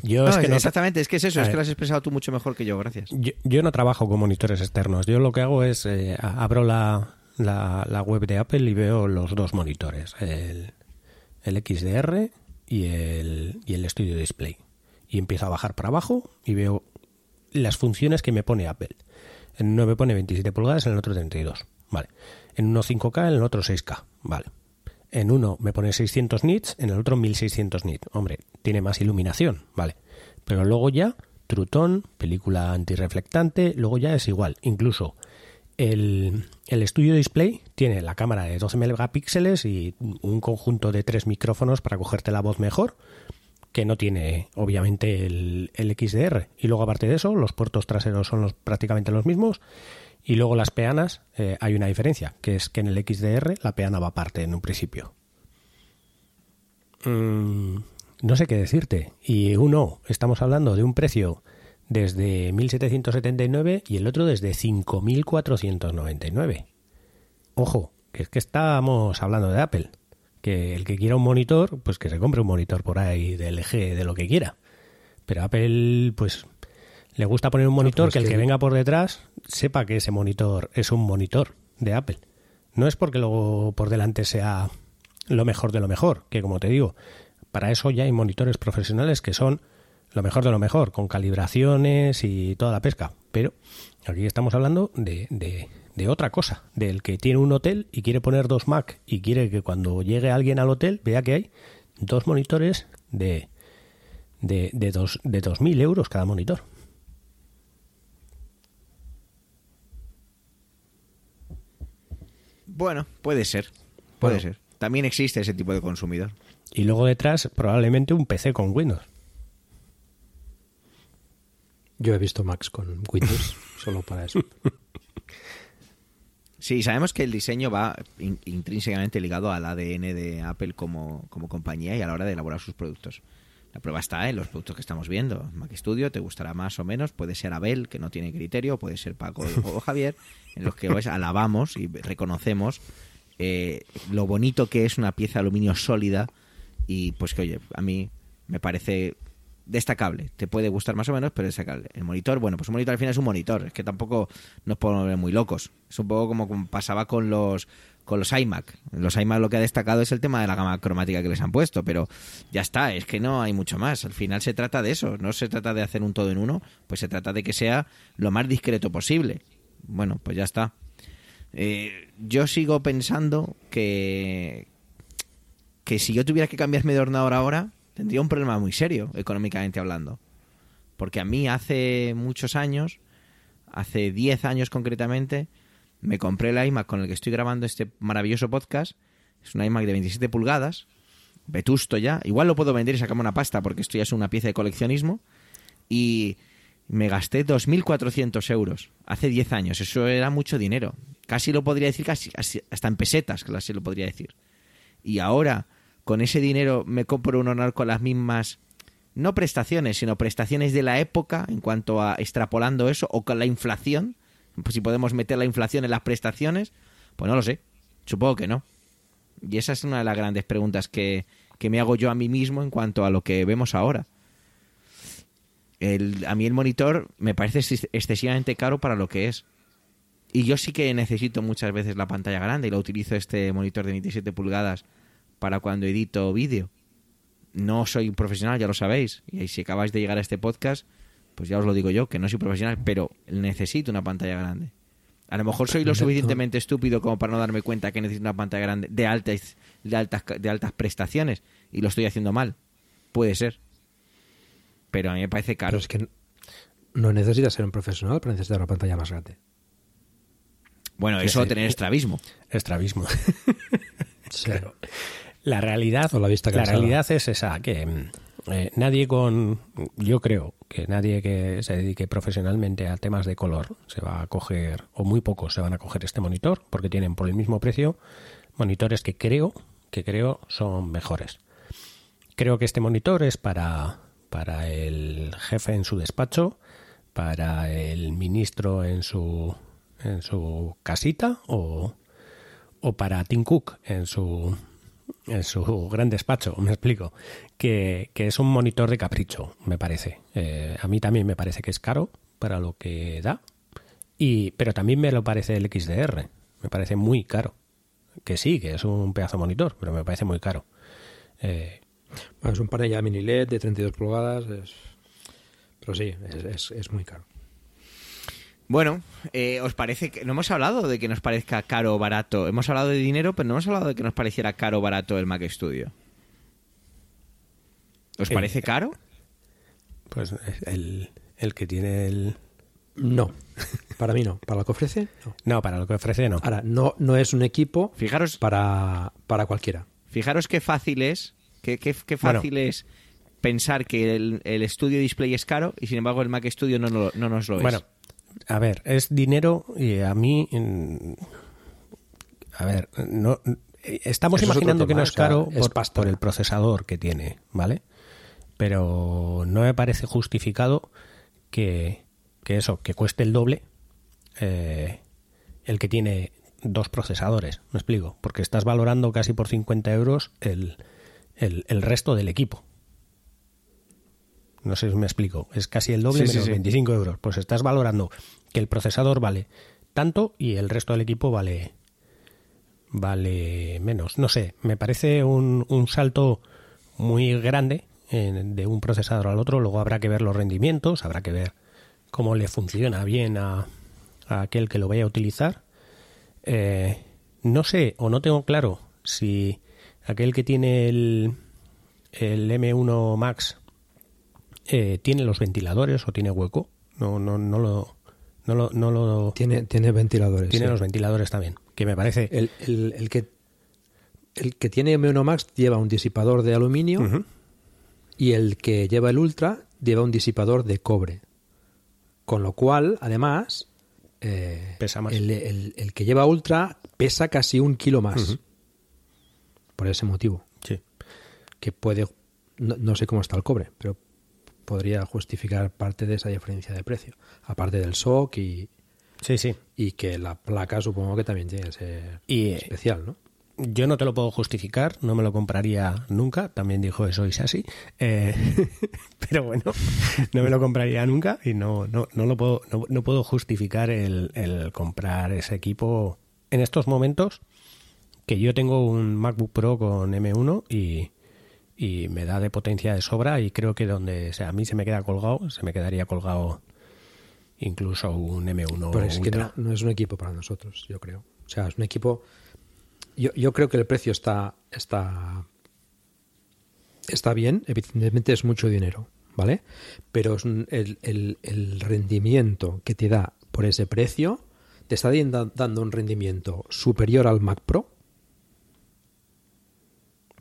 Yo No, es que no, exactamente, es que es eso, es que lo has expresado tú mucho mejor que yo, gracias. yo, yo no trabajo con monitores externos. Yo lo que hago es eh, abro la, la, la web de Apple y veo los dos monitores, el, el XDR y el, y el Studio Display. Y empiezo a bajar para abajo y veo las funciones que me pone Apple. En uno me pone 27 pulgadas, en el otro 32. Vale. En uno 5K, en el otro 6K. Vale. En uno me pone 600 nits, en el otro 1600 nits. Hombre, tiene más iluminación, vale. Pero luego ya, Trutón, película antirreflectante, luego ya es igual. Incluso el, el Display tiene la cámara de 12 megapíxeles y un conjunto de tres micrófonos para cogerte la voz mejor, que no tiene obviamente el, el XDR. Y luego aparte de eso, los puertos traseros son los, prácticamente los mismos. Y luego las peanas, eh, hay una diferencia, que es que en el XDR la peana va aparte en un principio. Mm, no sé qué decirte. Y uno, estamos hablando de un precio desde 1779 y el otro desde 5499. Ojo, que es que estamos hablando de Apple. Que el que quiera un monitor, pues que se compre un monitor por ahí de LG, de lo que quiera. Pero Apple, pues, le gusta poner un monitor es que el que- que venga por detrás sepa que ese monitor es un monitor de Apple. No es porque luego por delante sea lo mejor de lo mejor, que como te digo, para eso ya hay monitores profesionales que son lo mejor de lo mejor, con calibraciones y toda la pesca. Pero aquí estamos hablando de, de, de otra cosa, del que tiene un hotel y quiere poner dos Mac y quiere que cuando llegue alguien al hotel vea que hay dos monitores de, de, de, dos, de 2.000 euros cada monitor. Bueno, puede ser, puede Bueno. ser. También existe ese tipo de consumidor. Y luego detrás probablemente un PC con Windows. Yo he visto Max con Windows solo para eso. Sí, sabemos que el diseño va in- intrínsecamente ligado al ADN de Apple como, como compañía y a la hora de elaborar sus productos. La prueba está en los productos que estamos viendo. Mac Studio te gustará más o menos, puede ser Abel, que no tiene criterio, puede ser Paco o Javier, en los que pues, alabamos y reconocemos eh, lo bonito que es una pieza de aluminio sólida y pues que oye, a mí me parece destacable. Te puede gustar más o menos, pero destacable. El monitor, bueno, pues un monitor al final es un monitor. Es que tampoco nos podemos ver muy locos. Es un poco como, como pasaba con los con los iMac. Los iMac lo que ha destacado es el tema de la gama cromática que les han puesto, pero ya está, es que no hay mucho más. Al final se trata de eso, no se trata de hacer un todo en uno, pues se trata de que sea lo más discreto posible. Bueno, pues ya está. Eh, yo sigo pensando que que si yo tuviera que cambiarme de ordenador ahora, tendría un problema muy serio, económicamente hablando. Porque a mí hace muchos años, hace 10 años concretamente, me compré el iMac con el que estoy grabando este maravilloso podcast. Es un iMac de 27 pulgadas, vetusto ya. Igual lo puedo vender y sacarme una pasta porque esto ya es una pieza de coleccionismo. Y me gasté 2.400 euros hace 10 años. Eso era mucho dinero. Casi lo podría decir, casi, hasta en pesetas, casi lo podría decir. Y ahora, con ese dinero, me compro un honor con las mismas, no prestaciones, sino prestaciones de la época, en cuanto a extrapolando eso, o con la inflación. Pues si podemos meter la inflación en las prestaciones, pues no lo sé. Supongo que no. Y esa es una de las grandes preguntas que, que me hago yo a mí mismo en cuanto a lo que vemos ahora. El, a mí el monitor me parece ex- excesivamente caro para lo que es. Y yo sí que necesito muchas veces la pantalla grande y lo utilizo este monitor de 27 pulgadas para cuando edito vídeo. No soy un profesional, ya lo sabéis. Y si acabáis de llegar a este podcast, pues ya os lo digo yo, que no soy profesional, pero necesito una pantalla grande. A lo mejor soy lo suficientemente estúpido como para no darme cuenta que necesito una pantalla grande de altas, de altas, de altas prestaciones y lo estoy haciendo mal. Puede ser. Pero a mí me parece caro. Pero es que no necesitas ser un profesional para necesitar una pantalla más grande. Bueno, eso sí. tener estrabismo. Estrabismo. Sí. La realidad, O la vista cansada. realidad es esa, que mm, eh, nadie con, yo creo que nadie que se dedique profesionalmente a temas de color se va a coger, o muy pocos se van a coger este monitor, porque tienen por el mismo precio monitores que creo, que creo son mejores. Creo que este monitor es para, para el jefe en su despacho, para el ministro en su, en su casita o, o para Tim Cook en su, en su gran despacho, me explico, que, que es un monitor de capricho, me parece. Eh, a mí también me parece que es caro para lo que da, y, pero también me lo parece el XDR, me parece muy caro. Que sí, que es un pedazo monitor, pero me parece muy caro. Eh, es un panel ya mini LED de 32 pulgadas, es... pero sí, es, es- es muy caro. Bueno, eh, ¿os parece que no hemos hablado de que nos parezca caro o barato? Hemos hablado de dinero, pero no hemos hablado de que nos pareciera caro o barato el Mac Studio. ¿Os parece caro? pues el, el que tiene el... No, para mí no. Para lo que ofrece, no. No, para lo que ofrece no. Ahora, no, no es un equipo Fijaros, para, para cualquiera. fijaros qué fácil es, qué, qué- qué Bueno. fácil es pensar que el, el Studio Display es caro y sin embargo el Mac Studio no, no, no nos lo Bueno, es. A ver, es dinero y a mí... A ver, no... Estamos Eso es otro imaginando que no o es sea, caro es por el procesador que tiene, ¿vale? Pero no me parece justificado que, que eso, que cueste el doble eh, el que tiene dos procesadores, me explico, porque estás valorando casi por 50 euros el, el, el resto del equipo. No sé si me explico, es casi el doble Sí, sí, menos sí. 25 euros. Pues estás valorando que el procesador vale tanto y el resto del equipo vale vale menos. No sé, me parece un, un salto muy grande en- de un procesador al otro. Luego habrá que ver los rendimientos, habrá que ver cómo le funciona bien a, a aquel que lo vaya a utilizar. Eh, no sé o no tengo claro si aquel que tiene el, el M1 Max eh, tiene los ventiladores o tiene hueco. No, no, no lo, no lo, no lo Tiene, tiene ventiladores. tiene sí. los ventiladores también. Que me parece. el, el- el que, el que tiene M1 Max lleva un disipador de aluminio y el que lleva el Ultra lleva un disipador de cobre. Con lo cual, además, eh, Pesa más. El, el- el que lleva Ultra pesa casi un kilo más. Por ese motivo. Sí. Que puede, no, no sé cómo está el cobre, pero podría justificar parte de esa diferencia de precio. Aparte del SOC y, Sí, sí. y que la placa supongo que también tiene que ser Y, eh, especial, ¿no? Yo no te lo puedo justificar, no me lo compraría nunca, también dijo eso Isasi, eh, pero bueno, no me lo compraría nunca y no, no, no lo puedo, no, no puedo justificar el, el comprar ese equipo en estos momentos que yo tengo un MacBook Pro con M1 y, y me da de potencia de sobra y creo que donde o sea, a mí se me queda colgado, se me quedaría colgado incluso un M1 Pero es que no, no es un equipo para nosotros, yo creo. O sea, es un equipo. Yo, yo creo que el precio está, está, está bien, evidentemente es mucho dinero, ¿vale? Pero es un- el, el- el rendimiento que te da por ese precio, te está dando un rendimiento superior al Mac Pro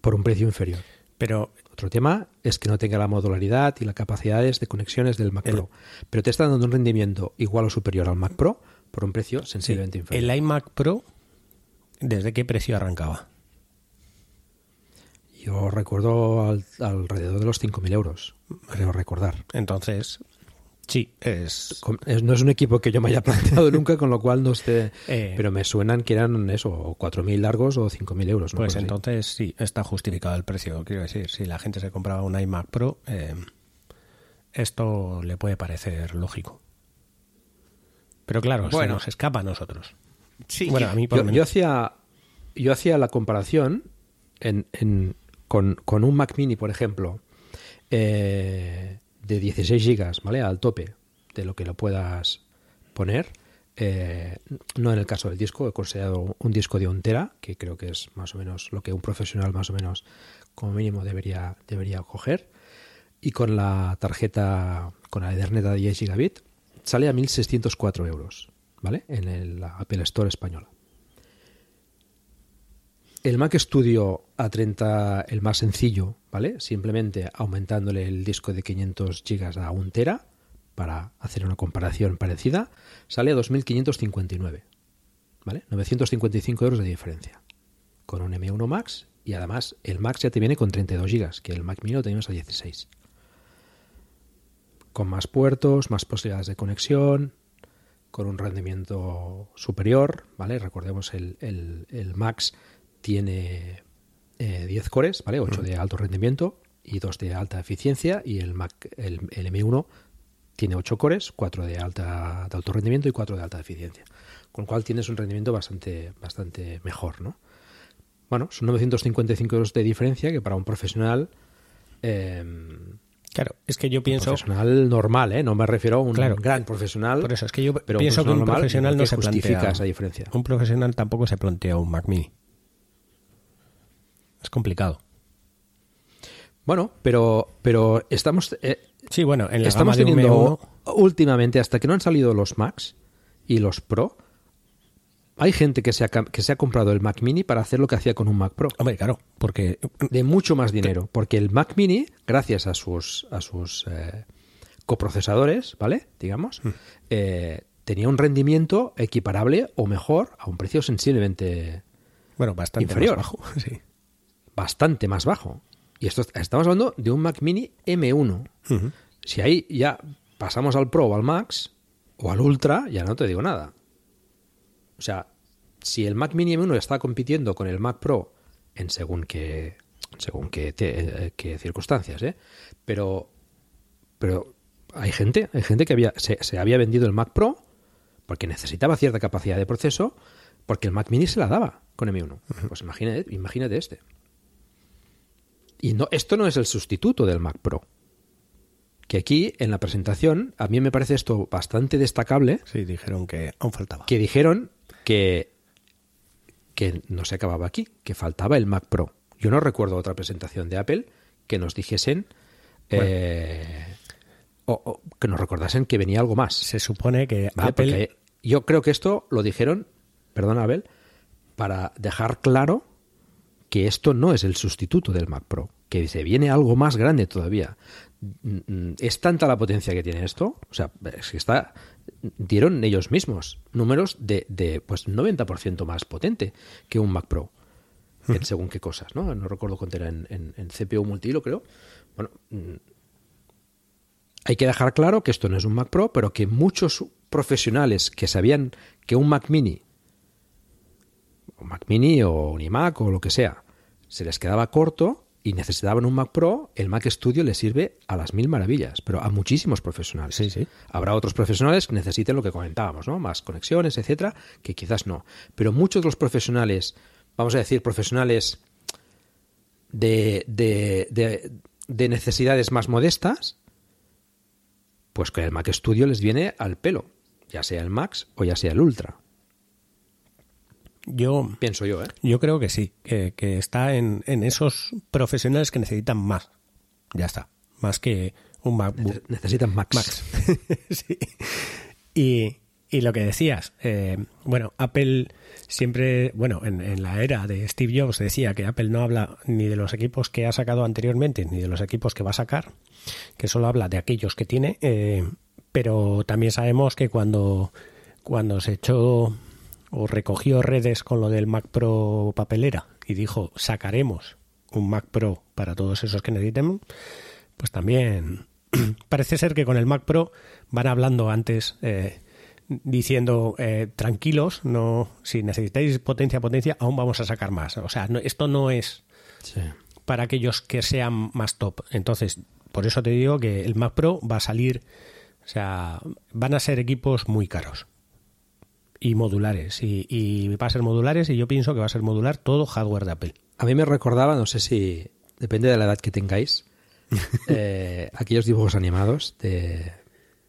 por un precio inferior. Pero Otro tema es que no tenga la modularidad y las capacidades de conexiones del Mac El- Pro. Pero te está dando un rendimiento igual o superior al Mac Pro por un precio sí, sensiblemente inferior. el iMac Pro, ¿desde qué precio arrancaba? Yo recuerdo al- alrededor de los 5.000 euros, creo recordar. Entonces, sí, es... No es un equipo que yo me haya planteado nunca, con lo cual no sé. Eh. pero me suenan que eran eso, o 4.000 largos o 5.000 euros. Pues entonces sí, está justificado el precio. Quiero decir, si la gente se compraba un iMac Pro, eh, esto le puede parecer lógico. Pero claro, se Bueno. nos escapa a nosotros. Sí, bueno, yo- a mí por Yo, yo hacía, yo hacía la comparación en, en- con, con un Mac Mini, por ejemplo, eh, de 16 gigas, ¿vale? Al tope de lo que lo puedas poner. Eh, no en el caso del disco, he considerado un disco de un tera, que creo que es más o menos lo que un profesional más o menos como mínimo debería, debería coger. Y con la tarjeta, con la Ethernet a 10 gigabit, sale a 1.604 euros, ¿vale? En el Apple Store española. El Mac Studio A30, el más sencillo, ¿vale? Simplemente aumentándole el disco de 500 gigas a 1 tera para hacer una comparación parecida, sale a 2.559, ¿vale? 955 euros de diferencia con un M1 Max y además el Max ya te viene con 32 gigas, que el Mac Mini lo tenemos a 16. Con más puertos, más posibilidades de conexión, con un rendimiento superior, ¿vale? Recordemos el- el Max tiene eh, 10 cores, ¿vale? 8 de alto rendimiento y 2 de alta eficiencia. Y el Mac, el, el M1 tiene 8 cores, 4 de alta de alto rendimiento y 4 de alta eficiencia. Con lo cual tienes un rendimiento bastante, bastante mejor, ¿no? Bueno, son 955 euros de diferencia que para un profesional eh, Claro, es que yo pienso. profesional normal, ¿eh? No me refiero a un Claro. gran profesional. Por eso es que yo pero pienso que un normal, profesional no se justifica plantea. esa diferencia. Un profesional tampoco se plantea un Mac Mini. Es complicado. Bueno, pero, pero estamos, eh, Sí, bueno, en la estamos gama de teniendo M1, últimamente, hasta que no han salido los Macs y los Pro, hay gente que se, ha, que se ha comprado el Mac Mini para hacer lo que hacía con un Mac Pro. hombre, claro, porque De mucho más dinero. Porque el Mac Mini, gracias a sus, a sus eh, coprocesadores, ¿vale? Digamos, eh, tenía un rendimiento equiparable o mejor a un precio sensiblemente bueno, bastante Inferior. más bajo, sí. Bastante más bajo. Y esto estamos hablando de un Mac Mini M1. Ujú. Si ahí ya pasamos al Pro o al Max o al Ultra, ya no te digo nada. O sea, si el Mac Mini M1 está compitiendo con el Mac Pro en según qué, según qué, te- eh, qué circunstancias, ¿eh? Pero, pero hay gente, hay gente que había, se, se había vendido el Mac Pro porque necesitaba cierta capacidad de proceso, porque el Mac Mini se la daba con M1. Pues imagínate, imagínate este. Y no, esto no es el sustituto del Mac Pro. Que aquí, en la presentación, a mí me parece esto bastante destacable, Sí, dijeron que aún faltaba. que dijeron que, que no se acababa aquí, que faltaba el Mac Pro. Yo no recuerdo otra presentación de Apple que nos dijesen, eh, o, o que nos recordasen que venía algo más. Se supone que. Apple Porque yo creo que esto lo dijeron, perdón Abel, para dejar claro que esto no es el sustituto del Mac Pro, que se viene algo más grande todavía. Mm, mm, Es tanta la potencia que tiene esto, o sea, es que está, dieron ellos mismos números de, de pues 90% más potente que un Mac Pro, en según qué cosas, ¿no? No recuerdo cuánto era en, en- en CPU multihilo, creo. Bueno, mm, hay que dejar claro que esto no es un Mac Pro, pero que muchos profesionales que sabían que un Mac Mini, un Mac Mini o un iMac o lo que sea, se les quedaba corto y necesitaban un Mac Pro, el Mac Studio les sirve a las mil maravillas, pero a muchísimos profesionales. Sí, sí. Habrá otros profesionales que necesiten lo que comentábamos, ¿no? Más conexiones, etcétera, que quizás no. Pero muchos de los profesionales, vamos a decir, profesionales de, de, de- de necesidades más modestas, pues que el Mac Studio les viene al pelo, ya sea el Max o ya sea el Ultra, yo pienso yo, ¿eh? Yo creo que sí, que, que está en, en esos profesionales que necesitan más. Ya está. Más que un MacBook. Ne- Necesitan Max. Max. sí. Y, y lo que decías, eh, bueno, Apple siempre, bueno, en, en la era de Steve Jobs decía que Apple no habla ni de los equipos que ha sacado anteriormente ni de los equipos que va a sacar, que solo habla de aquellos que tiene, eh, pero también sabemos que cuando, cuando se echó o recogió redes con lo del Mac Pro papelera y dijo sacaremos un Mac Pro para todos esos que necesiten, pues también parece ser que con el Mac Pro van hablando antes eh, diciendo eh, tranquilos, no si necesitáis potencia, potencia, aún vamos a sacar más. O sea, no- esto no es Sí. para aquellos que sean más top. Entonces, por eso te digo que el Mac Pro va a salir, o sea, van a ser equipos muy caros y modulares. Y, y va a ser modulares y yo pienso que va a ser modular todo hardware de Apple. A mí me recordaba, no sé si depende de la edad que tengáis, eh, aquellos dibujos animados de,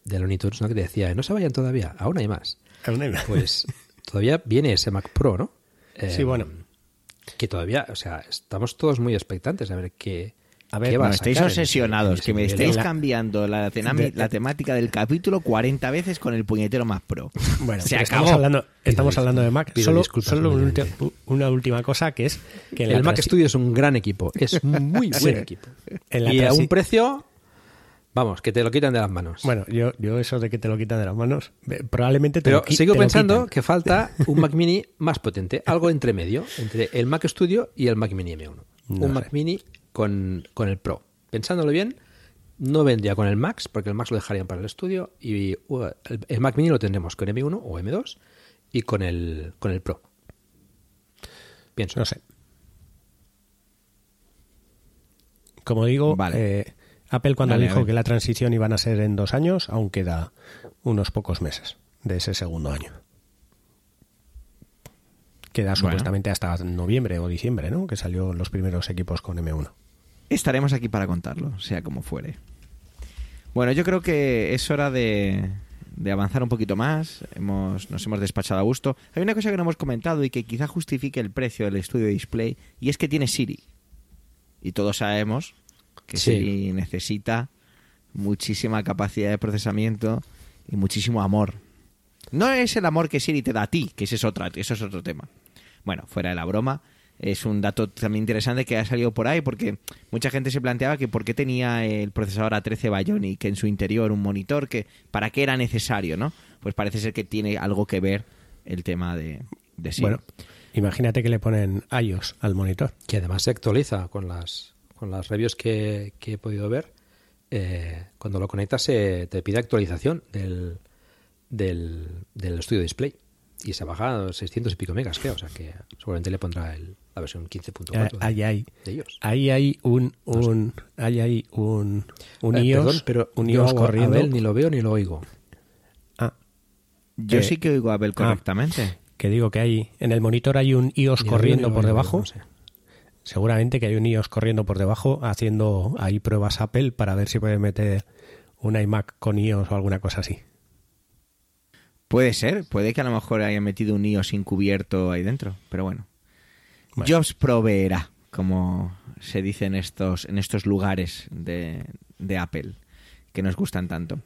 de Looney Tunes, ¿no? Que decía, no se vayan todavía, aún hay más. Pues todavía viene ese Mac Pro, ¿no? Eh, Sí, bueno. Que todavía, o sea, estamos todos muy expectantes a ver qué. A ver, qué va no, a estáis obsesionados, que me estáis La- cambiando la, tenami- la temática del capítulo 40 veces con el puñetero Mac Pro. Bueno, se acabó. estamos hablando, estamos Pido hablando de Mac. pido Solo, solo un obviamente. ulti- una última cosa que es que El Mac Studio es un gran equipo, es muy buen equipo. En la y a un precio, vamos, que te lo quitan de las manos. Bueno, yo, yo eso de que te lo quitan de las manos, eh, probablemente te Pero lo sigo te pensando que falta un Mac Mini más potente, algo entre medio, entre el Mac Studio y el Mac Mini M1. No un Mac. Mini con, con el Pro. Pensándolo bien, no vendría con el Max, porque el Max lo dejarían para el estudio, y uh, el, el Mac Mini lo tendremos con M1 o M2 y con el, con el Pro. Pienso. No sé. Como digo, Vale. eh, Apple cuando dijo que la transición iban a ser en dos años, aún queda unos pocos meses de ese segundo año. Queda Bueno. supuestamente hasta noviembre o diciembre, ¿no? Que salió los primeros equipos con M1. Estaremos aquí para contarlo, sea como fuere. Bueno, yo creo que es hora de, de avanzar un poquito más. Hemos, nos hemos despachado a gusto. Hay una cosa que no hemos comentado y que quizá justifique el precio del estudio display, y es que tiene Siri. Y todos sabemos que Sí. Siri necesita muchísima capacidad de procesamiento y muchísimo amor. No es el amor que Siri te da a ti, que ese es, otra, eso es otro tema. Bueno, fuera de la broma, es un dato también interesante que ha salido por ahí porque mucha gente se planteaba que por qué tenía el procesador A13 Bionic en su interior un monitor, que para qué era necesario, ¿no? Pues parece ser que tiene algo que ver el tema de, de Siri. Bueno, imagínate que le ponen iOS al monitor. que además se actualiza con las con las reviews que, que he podido ver eh, cuando lo conectas se te pide actualización del del, del estudio display y se baja a 600 y pico megas creo o sea que seguramente le pondrá el- la versión Eh, 15.4 Ahí hay, de ellos ahí hay un, un, ahí hay un, un Eh, iOS, perdón, pero un yo iOS a corriendo. Abel ni lo veo ni lo oigo Ah, Yo eh, sí que oigo a Abel ah. correctamente. que digo que hay en el monitor hay un iOS Ni corriendo por oigo, debajo. no sé. Seguramente que hay un iOS corriendo por debajo haciendo ahí pruebas Apple para ver si puede meter un iMac con iOS o alguna cosa así. Puede ser, puede que a lo mejor haya metido un iOS encubierto ahí dentro, pero bueno. Bueno. Jobs proveerá, como se dice en estos, en estos lugares de, de Apple, que nos gustan tanto.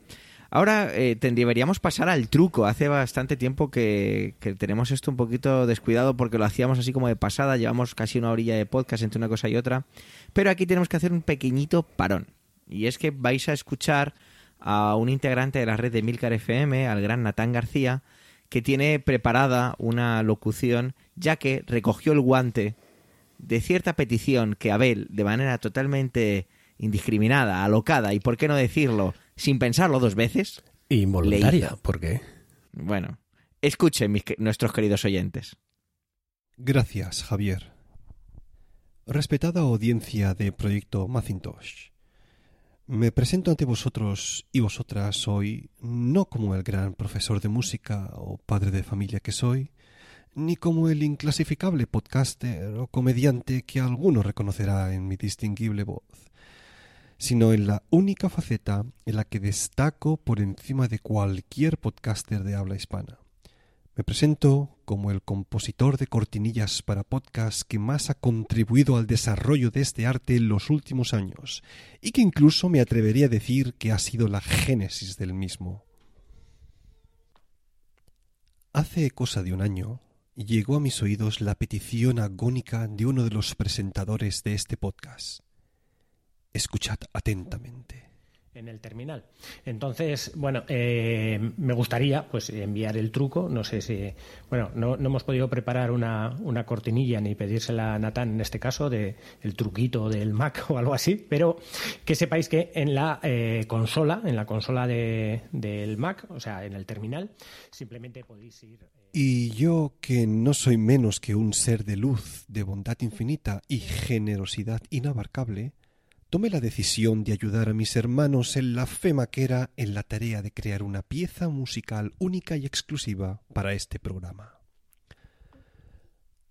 Ahora eh, deberíamos pasar al truco. Hace bastante tiempo que, que tenemos esto un poquito descuidado porque lo hacíamos así como de pasada. Llevamos casi una orilla de podcast entre una cosa y otra. Pero aquí tenemos que hacer un pequeñito parón. Y es que vais a escuchar a un integrante de la red de Milcar FM, al gran Natán García, que tiene preparada una locución, ya que recogió el guante de cierta petición que Abel, de manera totalmente indiscriminada, alocada y, por qué no decirlo, sin pensarlo dos veces, Involuntaria, hizo. porque bueno, escuchen mis nuestros queridos oyentes. Gracias, Javier. Respetada audiencia de Proyecto Macintosh, me presento ante vosotros y vosotras hoy no como el gran profesor de música o padre de familia que soy, ni como el inclasificable podcaster o comediante que alguno reconocerá en mi distinguible voz, sino en la única faceta en la que destaco por encima de cualquier podcaster de habla hispana. Me presento como el compositor de cortinillas para podcast que más ha contribuido al desarrollo de este arte en los últimos años y que incluso me atrevería a decir que ha sido la génesis del mismo. Hace cosa de un año llegó a mis oídos la petición agónica de uno de los presentadores de este podcast. Escuchad atentamente. en el terminal. Entonces, bueno, eh, me gustaría pues enviar el truco. No sé si, bueno, no, no hemos podido preparar una, una cortinilla ni pedírsela a Natán en este caso de el truquito del Mac o algo así, pero que sepáis que en la eh, consola, en la consola de- del Mac, o sea, en el terminal, simplemente podéis ir. Y yo, que no soy menos que un ser de luz, de bondad infinita y generosidad inabarcable, tomé la decisión de ayudar a mis hermanos en la fe maquera en la tarea de crear una pieza musical única y exclusiva para este programa.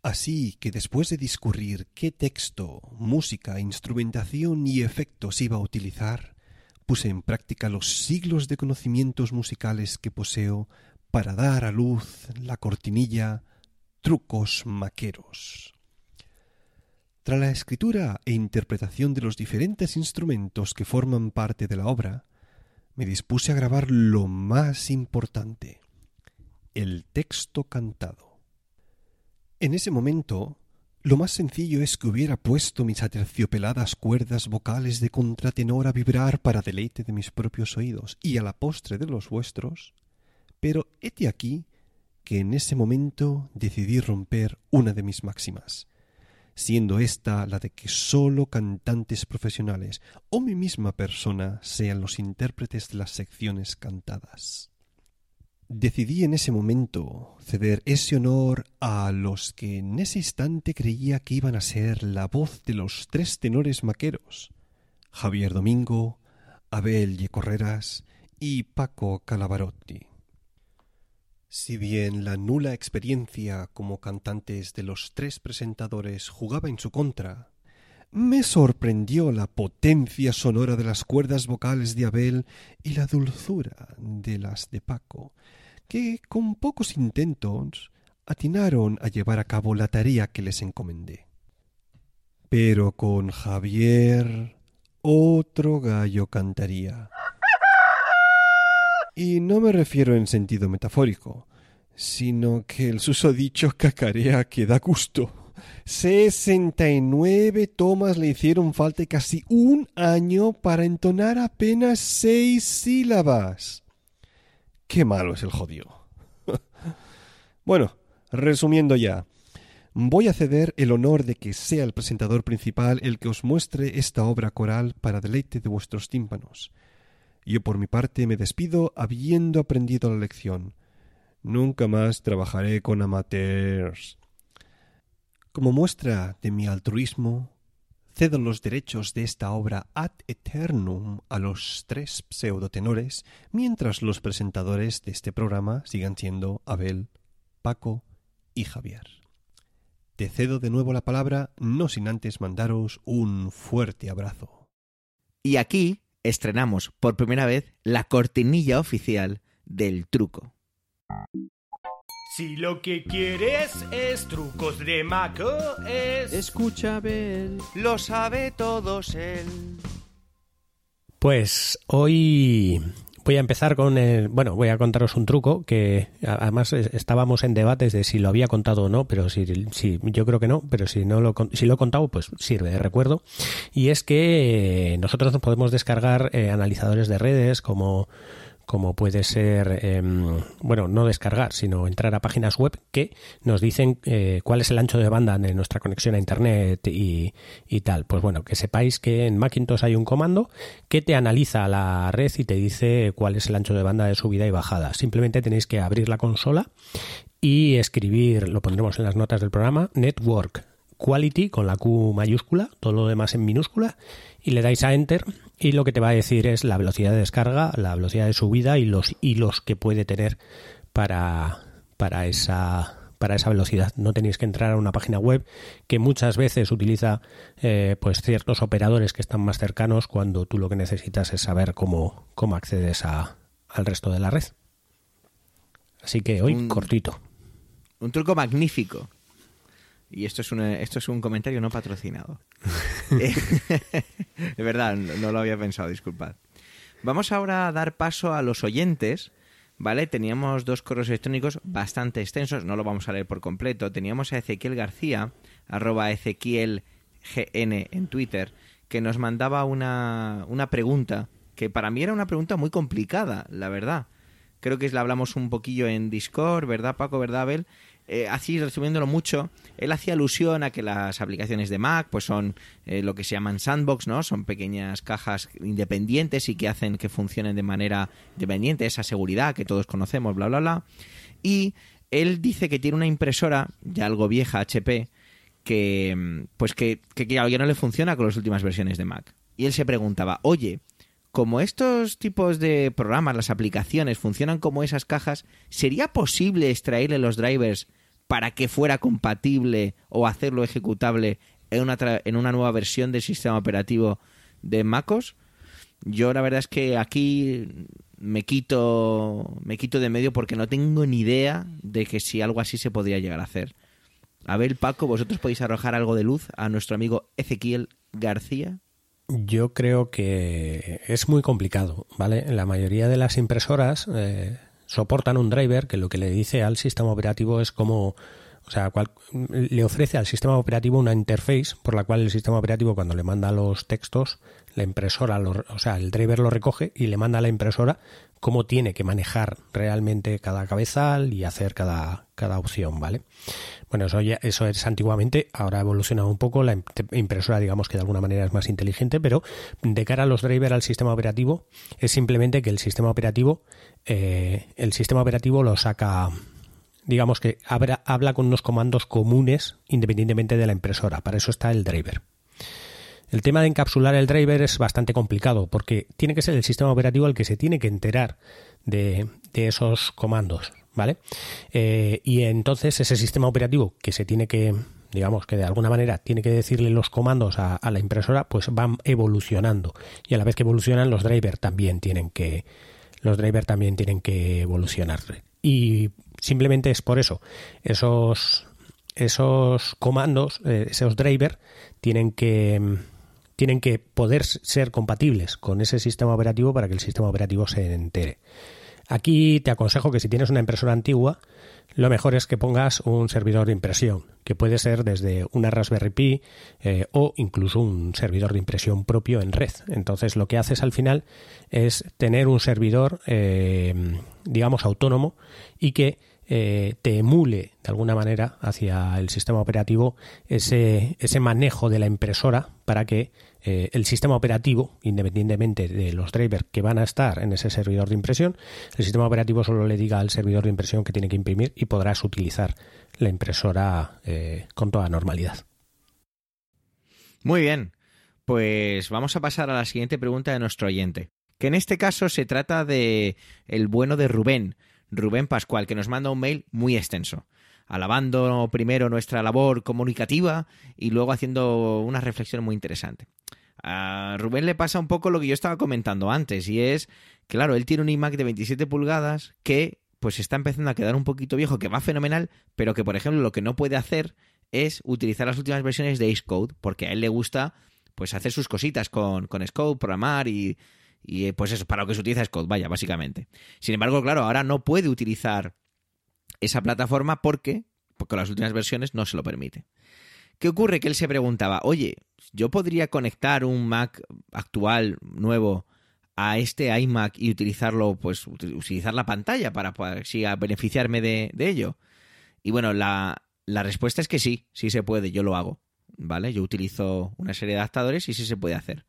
Así que después de discurrir qué texto, música, instrumentación y efectos iba a utilizar, puse en práctica los siglos de conocimientos musicales que poseo para dar a luz la cortinilla Trucos Maqueros. Tras la escritura e interpretación de los diferentes instrumentos que forman parte de la obra, me dispuse a grabar lo más importante, el texto cantado. En ese momento, lo más sencillo es que hubiera puesto mis aterciopeladas cuerdas vocales de contratenor a vibrar para deleite de mis propios oídos y a la postre de los vuestros, pero hete aquí que en ese momento decidí romper una de mis máximas, siendo esta la de que sólo cantantes profesionales o mi misma persona sean los intérpretes de las secciones cantadas. Decidí en ese momento ceder ese honor a los que en ese instante creía que iban a ser la voz de los tres tenores maqueros, Javier Domingo, Abel Yecorreras y Paco Calavarotti. Si bien la nula experiencia como cantantes de los tres presentadores jugaba en su contra, me sorprendió la potencia sonora de las cuerdas vocales de Abel y la dulzura de las de Paco, que con pocos intentos atinaron a llevar a cabo la tarea que les encomendé. Pero con Javier otro gallo cantaría. Y no me refiero en sentido metafórico, sino que el susodicho cacarea que da gusto. Sesenta y nueve tomas le hicieron falta casi un año para entonar apenas seis sílabas. Qué malo es el jodido. bueno, resumiendo ya, voy a ceder el honor de que sea el presentador principal el que os muestre esta obra coral para deleite de vuestros tímpanos. Yo por mi parte me despido habiendo aprendido la lección. Nunca más trabajaré con amateurs. Como muestra de mi altruismo, cedo los derechos de esta obra ad eternum a los tres pseudotenores, mientras los presentadores de este programa sigan siendo Abel, Paco y Javier. Te cedo de nuevo la palabra, no sin antes mandaros un fuerte abrazo. Y aquí estrenamos por primera vez la cortinilla oficial del truco. Si lo que quieres es trucos de Maco, es... Escucha, Abel. Lo sabe todos él. Pues hoy voy a empezar con el, bueno, voy a contaros un truco que además estábamos en debates de si lo había contado o no, pero si, yo creo que no, pero si no lo si lo he contado, pues sirve de recuerdo. Y es que nosotros nos podemos descargar eh, analizadores de redes como como puede ser, em, bueno, no descargar, sino entrar a páginas web que nos dicen eh, cuál es el ancho de banda de nuestra conexión a Internet y, y, tal. Pues bueno, que sepáis que en Macintosh hay un comando que te analiza la red y te dice cuál es el ancho de banda de subida y bajada. Simplemente tenéis que abrir la consola y escribir, lo pondremos en las notas del programa, Network Quality con la Q mayúscula, todo lo demás en minúscula, y le dais a Enter y lo que te va a decir es la velocidad de descarga, la velocidad de subida y los hilos que puede tener para, para esa para esa velocidad. No tenéis que entrar a una página web que muchas veces utiliza eh, pues ciertos operadores que están más cercanos cuando tú lo que necesitas es saber cómo, cómo accedes a, al resto de la red. Así que hoy cortito. Un truco magnífico. Y esto es, un, esto es un comentario no patrocinado. de verdad, no lo había pensado, disculpad. Vamos ahora a dar paso a los oyentes, ¿vale? Teníamos dos correos electrónicos bastante extensos, no lo vamos a leer por completo. Teníamos a Ezequiel García, arroba Ezequiel GN en Twitter, que nos mandaba una, una pregunta, que para mí era una pregunta muy complicada, la verdad. Creo que la hablamos un poquillo en Discord, ¿verdad, Paco? ¿Verdad, Abel? Eh, así resumiéndolo mucho, él hacía alusión a que las aplicaciones de Mac pues son eh, lo que se llaman sandbox, ¿no? Son pequeñas cajas independientes y que hacen que funcionen de manera independiente, esa seguridad que todos conocemos, bla, bla, bla. Y él dice que tiene una impresora, ya algo vieja, HP, que pues que, que, no le funciona con las últimas versiones de Mac. Y él se preguntaba, oye, como estos tipos de programas, las aplicaciones, funcionan como esas cajas, ¿sería posible extraerle los drivers para que fuera compatible o hacerlo ejecutable en una, en una nueva versión del sistema operativo de MacOS. Yo la verdad es que aquí me quito me quito de medio porque no tengo ni idea de que si algo así se podría llegar a hacer. A ver, Paco, vosotros podéis arrojar algo de luz a nuestro amigo Ezequiel García. Yo creo que es muy complicado, ¿vale? La mayoría de las impresoras eh, soportan un driver que lo que le dice al sistema operativo es como, o sea, le ofrece al sistema operativo una interface por la cual el sistema operativo cuando le manda los textos, la impresora, o sea, el driver lo recoge y le manda a la impresora cómo tiene que manejar realmente cada cabezal y hacer cada, cada opción, ¿vale? Bueno, eso ya, eso es antiguamente, ahora ha evolucionado un poco, la impresora digamos que de alguna manera es más inteligente, pero de cara a los drivers al sistema operativo, es simplemente que el sistema operativo, eh, el sistema operativo lo saca, digamos que habla con unos comandos comunes independientemente de la impresora, para eso está el driver. El tema de encapsular el driver es bastante complicado porque tiene que ser el sistema operativo el que se tiene que enterar de, esos comandos, ¿vale? Eh, y entonces ese sistema operativo que se tiene que, digamos que de alguna manera tiene que decirle los comandos a, la impresora, pues van evolucionando. Y a la vez que evolucionan, los drivers también tienen que, los drivers también tienen que evolucionar. Y simplemente es por eso. Esos, esos comandos, eh, esos drivers, tienen que tienen que poder ser compatibles con ese sistema operativo para que el sistema operativo se entere. Aquí te aconsejo que si tienes una impresora antigua, lo mejor es que pongas un servidor de impresión, que puede ser desde una Raspberry Pi eh, o incluso un servidor de impresión propio en red. Entonces lo que haces al final es tener un servidor, eh, digamos, autónomo y que eh, te emule de alguna manera hacia el sistema operativo ese, ese manejo de la impresora para que eh, el sistema operativo, independientemente de los drivers que van a estar en ese servidor de impresión, el sistema operativo solo le diga al servidor de impresión que tiene que imprimir y podrás utilizar la impresora eh, con toda normalidad. Muy bien, pues vamos a pasar a la siguiente pregunta de nuestro oyente, que en este caso se trata de el bueno de Rubén, Rubén Pascual, que nos manda un mail muy extenso alabando primero nuestra labor comunicativa y luego haciendo una reflexión muy interesante. A Rubén le pasa un poco lo que yo estaba comentando antes y es, claro, él tiene un iMac de 27 pulgadas que pues está empezando a quedar un poquito viejo, que va fenomenal, pero que por ejemplo lo que no puede hacer es utilizar las últimas versiones de Xcode, porque a él le gusta pues hacer sus cositas con, con Xcode, programar y, y pues eso, para lo que se utiliza Xcode, vaya, básicamente. Sin embargo, claro, ahora no puede utilizar esa plataforma porque, porque las últimas versiones no se lo permite. ¿Qué ocurre? Que él se preguntaba, oye, ¿yo podría conectar un Mac actual, nuevo, a este iMac y utilizarlo, pues, utilizar la pantalla para, así beneficiarme de, ello? Y bueno, la, la respuesta es que sí, sí se puede, yo lo hago, ¿vale? Yo utilizo una serie de adaptadores y sí se puede hacer.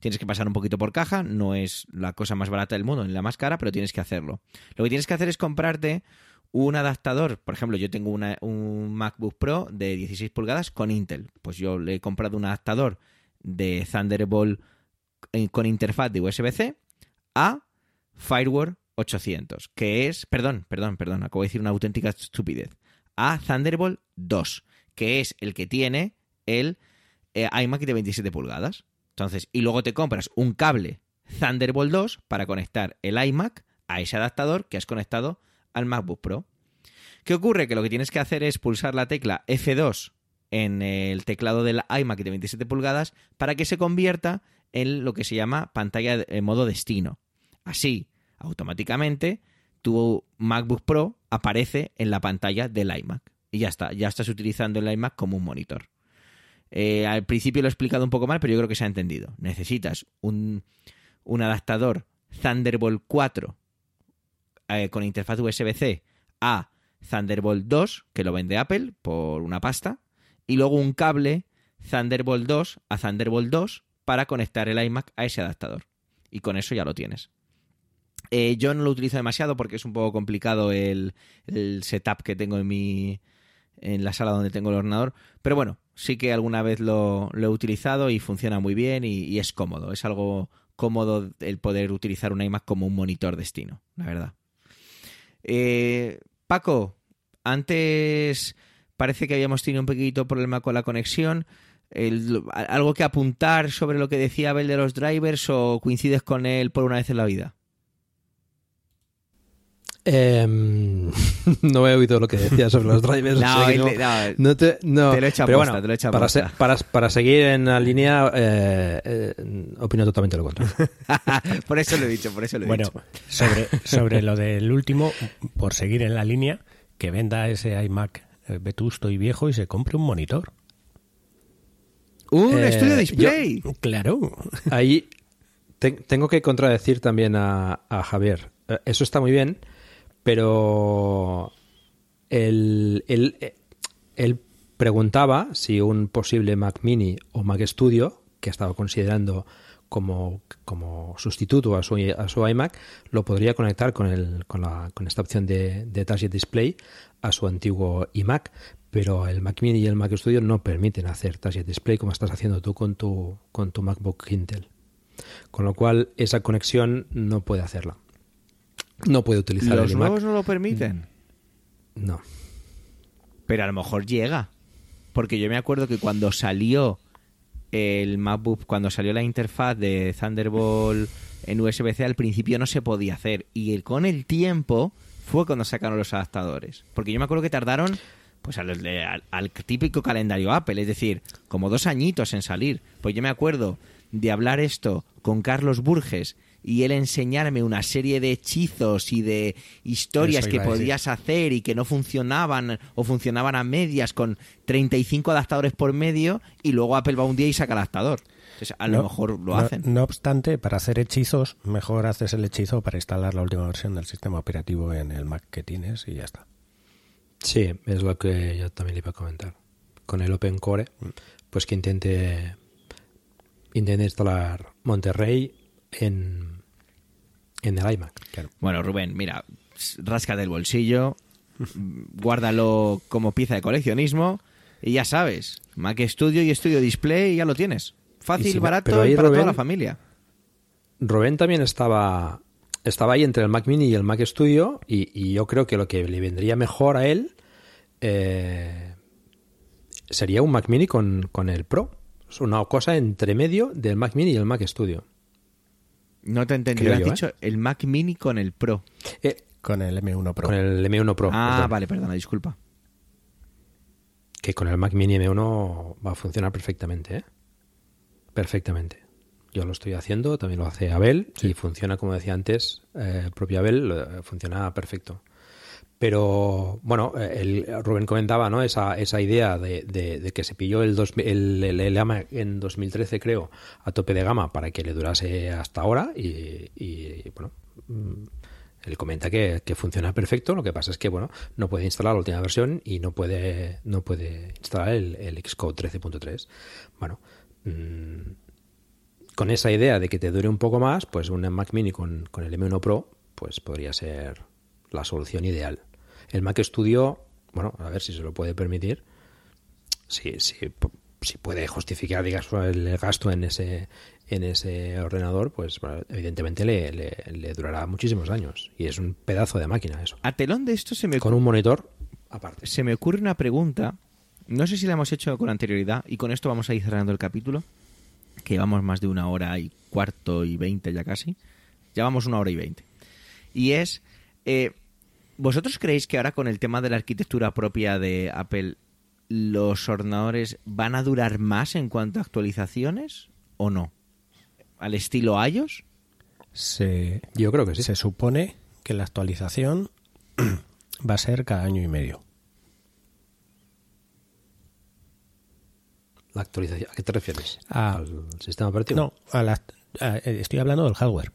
Tienes que pasar un poquito por caja, no es la cosa más barata del mundo ni la más cara, pero tienes que hacerlo. Lo que tienes que hacer es comprarte un adaptador, por ejemplo, yo tengo un MacBook Pro de 16 pulgadas con Intel. Pues yo le he comprado un adaptador de Thunderbolt eh, con interfaz de USB-C a Firewall 800, que es, perdón, perdón, perdón, acabo de decir una auténtica estupidez, a Thunderbolt 2, que es el que tiene el eh, iMac de 27 pulgadas. Entonces, y luego te compras un cable Thunderbolt 2 para conectar el iMac a ese adaptador que has conectado al MacBook Pro. ¿Qué ocurre? Que lo que tienes que hacer es pulsar la tecla F2 en el teclado del iMac de 27 pulgadas para que se convierta en lo que se llama pantalla en modo destino. Así, automáticamente, tu MacBook Pro aparece en la pantalla del iMac. Y ya está, ya estás utilizando el iMac como un monitor. Eh, al principio lo he explicado un poco mal, pero yo creo que se ha entendido. Necesitas un, adaptador Thunderbolt 4 eh, con interfaz USB-C a Thunderbolt 2, que lo vende Apple por una pasta, y luego un cable Thunderbolt 2 a Thunderbolt 2 para conectar el iMac a ese adaptador. Y con eso ya lo tienes. Eh, yo no lo utilizo demasiado porque es un poco complicado el, setup que tengo en mi en la sala donde tengo el ordenador, pero bueno, sí que alguna vez lo, he utilizado y funciona muy bien y, es cómodo. Es algo cómodo el poder utilizar un iMac como un monitor destino, la verdad. Eh, Paco, antes parece que habíamos tenido un poquito problema con la conexión. ¿Algo que apuntar sobre lo que decía Abel de los drivers o coincides con él por una vez en la vida? Em, no he oído lo que decía sobre los drivers. no, te, lo he hecho pero bueno, te lo he para, para, seguir en la línea, eh, eh, opino totalmente lo contrario. por eso lo he dicho, por eso lo he bueno, Sobre, sobre lo del último, por seguir en la línea, que venda ese iMac eh, vetusto y viejo y se compre un monitor. Un estudio display. claro. Ahí tengo que contradecir también a, a Javier. Eso está muy bien pero él, preguntaba si un posible Mac Mini o Mac Studio, que estaba considerando como, como sustituto a su, a su iMac, lo podría conectar con, el, con, la, con esta opción de, de Display a su antiguo iMac. pero el Mac Mini y el Mac Studio no permiten hacer touch display como estás haciendo tú con tu, con tu MacBook Intel. Con lo cual, esa conexión no puede hacerla. No puede utilizar ¿Los el nuevos no lo permiten? No. Pero a lo mejor llega. Porque yo me acuerdo que cuando salió el MacBook, cuando salió la interfaz de Thunderbolt en USB-C, al principio no se podía hacer. Y con el tiempo fue cuando sacaron los adaptadores. Porque yo me acuerdo que tardaron pues al- al típico calendario Apple, es decir, como dos añitos en salir. Pues yo me acuerdo de hablar esto con Carlos Burges y él enseñarme una serie de hechizos y de historias que podías hacer y que no funcionaban o funcionaban a medias con 35 adaptadores por medio y luego Apple va un día y saca el adaptador. Entonces, a lo No- mejor lo no- hacen. No obstante, para hacer hechizos, mejor haces el hechizo para instalar la última versión del sistema operativo en el Mac que tienes y ya está. Sí, es lo que yo también le iba a comentar. Con el Open Core, pues que intente, intente instalar Monterrey en, en el iMac. Claro. Bueno, Rubén, mira, rasca del bolsillo, guárdalo como pieza de coleccionismo y ya sabes, Mac Studio y Studio Display y ya lo tienes. Fácil, Y si- barato ahí, y para toda la familia. Rubén también estaba, estaba ahí entre el Mac Mini y el Mac Studio y, y yo creo que lo que le vendría mejor a él eh, sería un Mac Mini con, con el Pro. Es una cosa entre medio del Mac Mini y el Mac Studio. No te entendí, Creo has yo, ¿eh? dicho el Mac Mini con el Pro. Eh, Con el M1 Pro. con el M1 Pro. ah, perdón. vale, perdona, disculpa. que con el Mac Mini M1 va a funcionar perfectamente, ¿eh? Perfectamente. Yo lo estoy haciendo, también lo hace Abel y funciona, como decía antes, eh, el propio Abel funciona perfecto. Pero bueno, el, Rubén comentaba ¿no? esa, esa idea de, que se pilló el, dos- en 2013, creo, a tope de gama para que le durase hasta ahora. Y, y, bueno, mm, él comenta que, funciona perfecto. Lo que pasa es que bueno, no puede instalar la última versión y no puede, no puede instalar el, el Xcode 13.3. Bueno, mm, con esa idea de que te dure un poco más, pues un Mac Mini con, con el M1 Pro, pues podría ser la solución ideal. El Mac Studio, bueno, a ver si se lo puede permitir, si, si, si puede justificar digamos, el gasto en ese en ese ordenador, pues bueno, evidentemente le, le- le durará muchísimos años. Y es un pedazo de máquina eso. A telón de esto se me, Con un monitor aparte. se me ocurre una pregunta. No sé si la hemos hecho con anterioridad y con esto vamos a ir cerrando el capítulo. Que llevamos más de una hora y cuarto y veinte ya casi. Llevamos una hora y veinte. Y es, eh, ¿vosotros creéis que ahora con el tema de la arquitectura propia de Apple, los ordenadores van a durar más en cuanto a actualizaciones o no? ¿Al estilo iOS? Se, Yo creo que sí. se supone que la actualización va a ser cada año y medio. La actualización. ¿A qué te refieres? A- ¿Al sistema operativo? No, a la- a- eh, estoy hablando del hardware.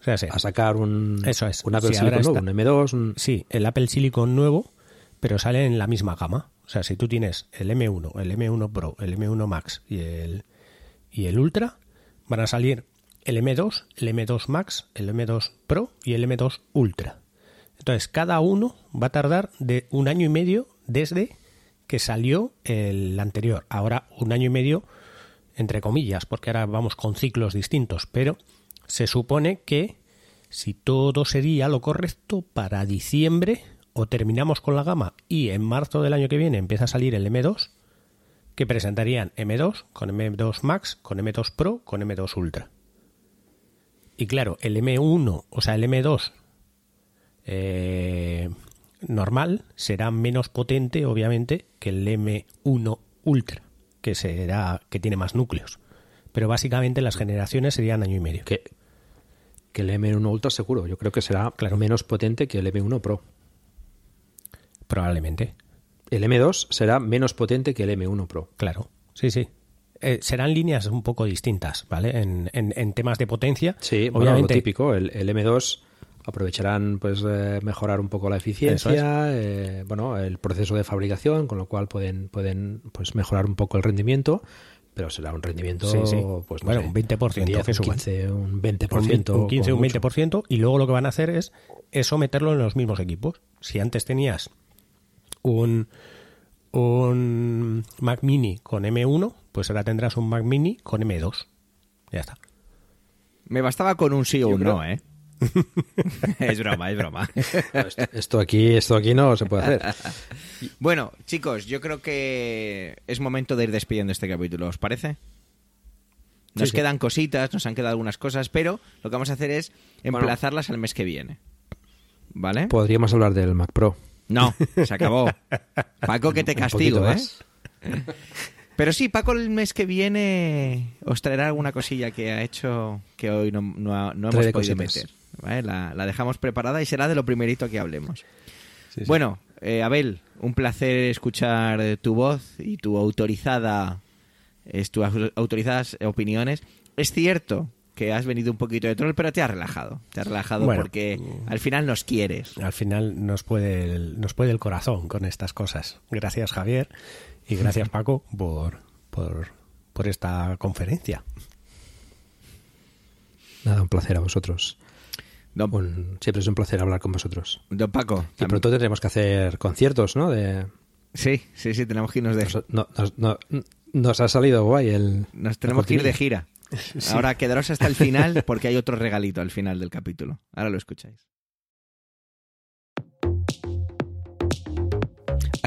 O sea, sí, A sacar un, Eso es. un Apple Sí, Silicon nuevo, está- un M2, un... sí, el Apple Silicon nuevo, pero sale en la misma gama. O sea, si tú tienes el M1, el M1 Pro, el M1 Max y el, y el Ultra, van a salir el M2, el M2 Max, el M2 Pro y el M2 Ultra. Entonces, cada uno va a tardar de un año y medio desde que salió el anterior. Ahora, un año y medio, entre comillas, porque ahora vamos con ciclos distintos, pero se supone que si todo sería lo correcto, para diciembre o terminamos con la gama y en marzo del año que viene empieza a salir el M2, que presentarían M2 con M2 Max, con M2 Pro, con M2 Ultra. Y claro, el M1, o sea, el M2 eh, normal será menos potente, obviamente, que el M1 Ultra, que será que tiene más núcleos. Pero básicamente las generaciones serían año y medio. Que el M1 Ultra seguro. Yo creo que será menos potente que el M1 Pro. Probablemente. El M2 será menos potente que el M1 Pro. Claro, sí, sí. Eh, serán líneas un poco distintas, ¿vale? En, en- en temas de potencia. Sí, bueno, lo obviamente. típico. El, el M2 aprovecharán pues eh, mejorar un poco la eficiencia, eh, bueno, el proceso de fabricación, con lo cual pueden pueden pues mejorar un poco el rendimiento, pero será un rendimiento Sí, sí. pues no Bueno, sé, un 20% 10, que un suban. 15, un un, 20%, un 15 o como un mucho. 20% y luego lo que van a hacer es eso meterlo en los mismos equipos. Si antes tenías un, un Mac Mini con M1, pues ahora tendrás un Mac Mini con M2. Ya está. Me bastaba con un sí o un no, ¿eh? es broma, es broma. Esto, esto aquí, esto aquí no se puede hacer. Bueno, chicos, yo creo que es momento de ir despidiendo este capítulo, ¿os parece? Nos Sí, sí. quedan cositas, nos han quedado algunas cosas, pero lo que vamos a hacer es Bueno. emplazarlas al mes que viene. ¿Vale? Podríamos hablar del Mac Pro. No, se acabó. Paco, que te castigo, ¿eh? Pero sí, Paco el mes que viene os traerá alguna cosilla que ha hecho que hoy no, no ha- no hemos podido cositas. meter. ¿Vale? La, la dejamos preparada y será de lo primerito que hablemos. Sí, sí. Bueno, eh, Abel, un placer escuchar tu voz y tu autorizada, tus au- autorizadas opiniones. Es cierto que has venido un poquito de troll, pero te has relajado. Te has relajado Bueno. porque al final nos quieres. Al final nos puede, el, nos puede el corazón con estas cosas. Gracias, Javier. Y gracias, Paco, por, por, por esta conferencia. Nada, un placer a vosotros. Don, Un- siempre es un placer hablar con vosotros. don Paco. Y pronto tendremos que hacer conciertos, ¿no? De, Sí, sí, sí, tenemos que irnos de, nos, no- nos- no- nos ha salido guay el. Nos tenemos que ir de gira. Ahora quedaros hasta el final porque hay otro regalito al final del capítulo. Ahora lo escucháis.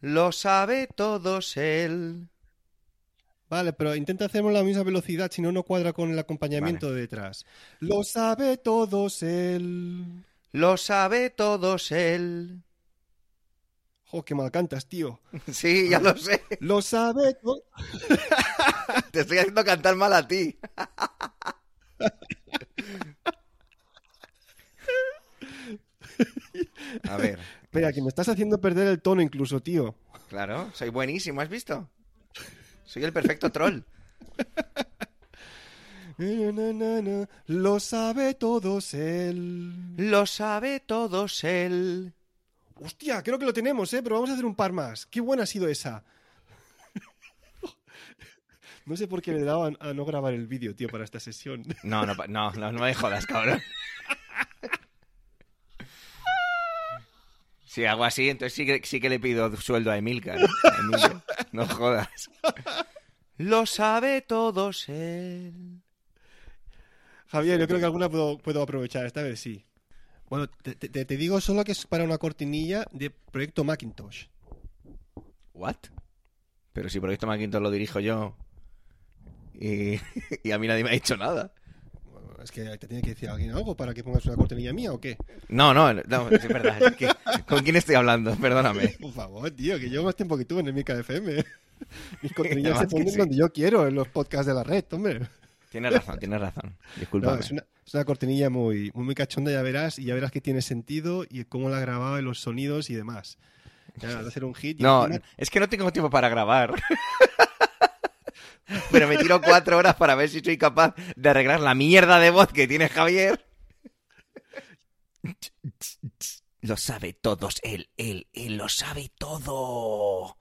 Lo sabe todos él. Vale, pero intenta hacerlo a la misma velocidad, si no, no cuadra con el acompañamiento de detrás. Lo sabe todos él. Lo sabe todos él. Jo, qué mal cantas, tío. Sí, ya lo sé. Lo sabe todo. Te estoy haciendo cantar mal a ti. A ver, Espera, que me estás haciendo perder el tono incluso, tío. claro, soy buenísimo, ¿has visto? Soy el perfecto troll. Lo sabe todos él. Lo sabe todos él. Hostia, creo que lo tenemos, ¿eh? Pero vamos a hacer un par más. Qué buena ha sido esa. No sé por qué le daban a no grabar el vídeo, tío, para esta sesión. No, no, no, no, no me jodas, cabrón. Si hago así, entonces sí que, sí que le pido sueldo a Emilcar. Emilio, no jodas. Lo sabe todos él. Javier, yo creo que alguna puedo, puedo aprovechar, esta vez sí. Bueno, te, te- te digo solo que es para una cortinilla de Proyecto Macintosh. ¿What? Pero si Proyecto Macintosh lo dirijo yo. Y, y a mí nadie me ha dicho nada. Es que te tiene que decir alguien algo para que pongas una cortinilla mía o qué. No, no, no, es verdad. es que- ¿Con quién estoy hablando? Perdóname. Por favor, tío, que llevo más tiempo que tú en el Mica FM. Mis cortinillas se ponen sí. donde yo quiero, en los podcasts de la red, hombre. Tienes razón, tienes razón. No, Discúlpame. es, una, es una cortinilla muy, muy, cachonda, ya verás, y ya verás que tiene sentido y cómo la ha grabado y los sonidos y demás. Ya, va a ser un hit. y No, es que no tengo tiempo para grabar. Pero me tiro cuatro horas para ver si soy capaz de arreglar la mierda de voz que tiene Javier. Lo sabe todos, él, él, él lo sabe todo.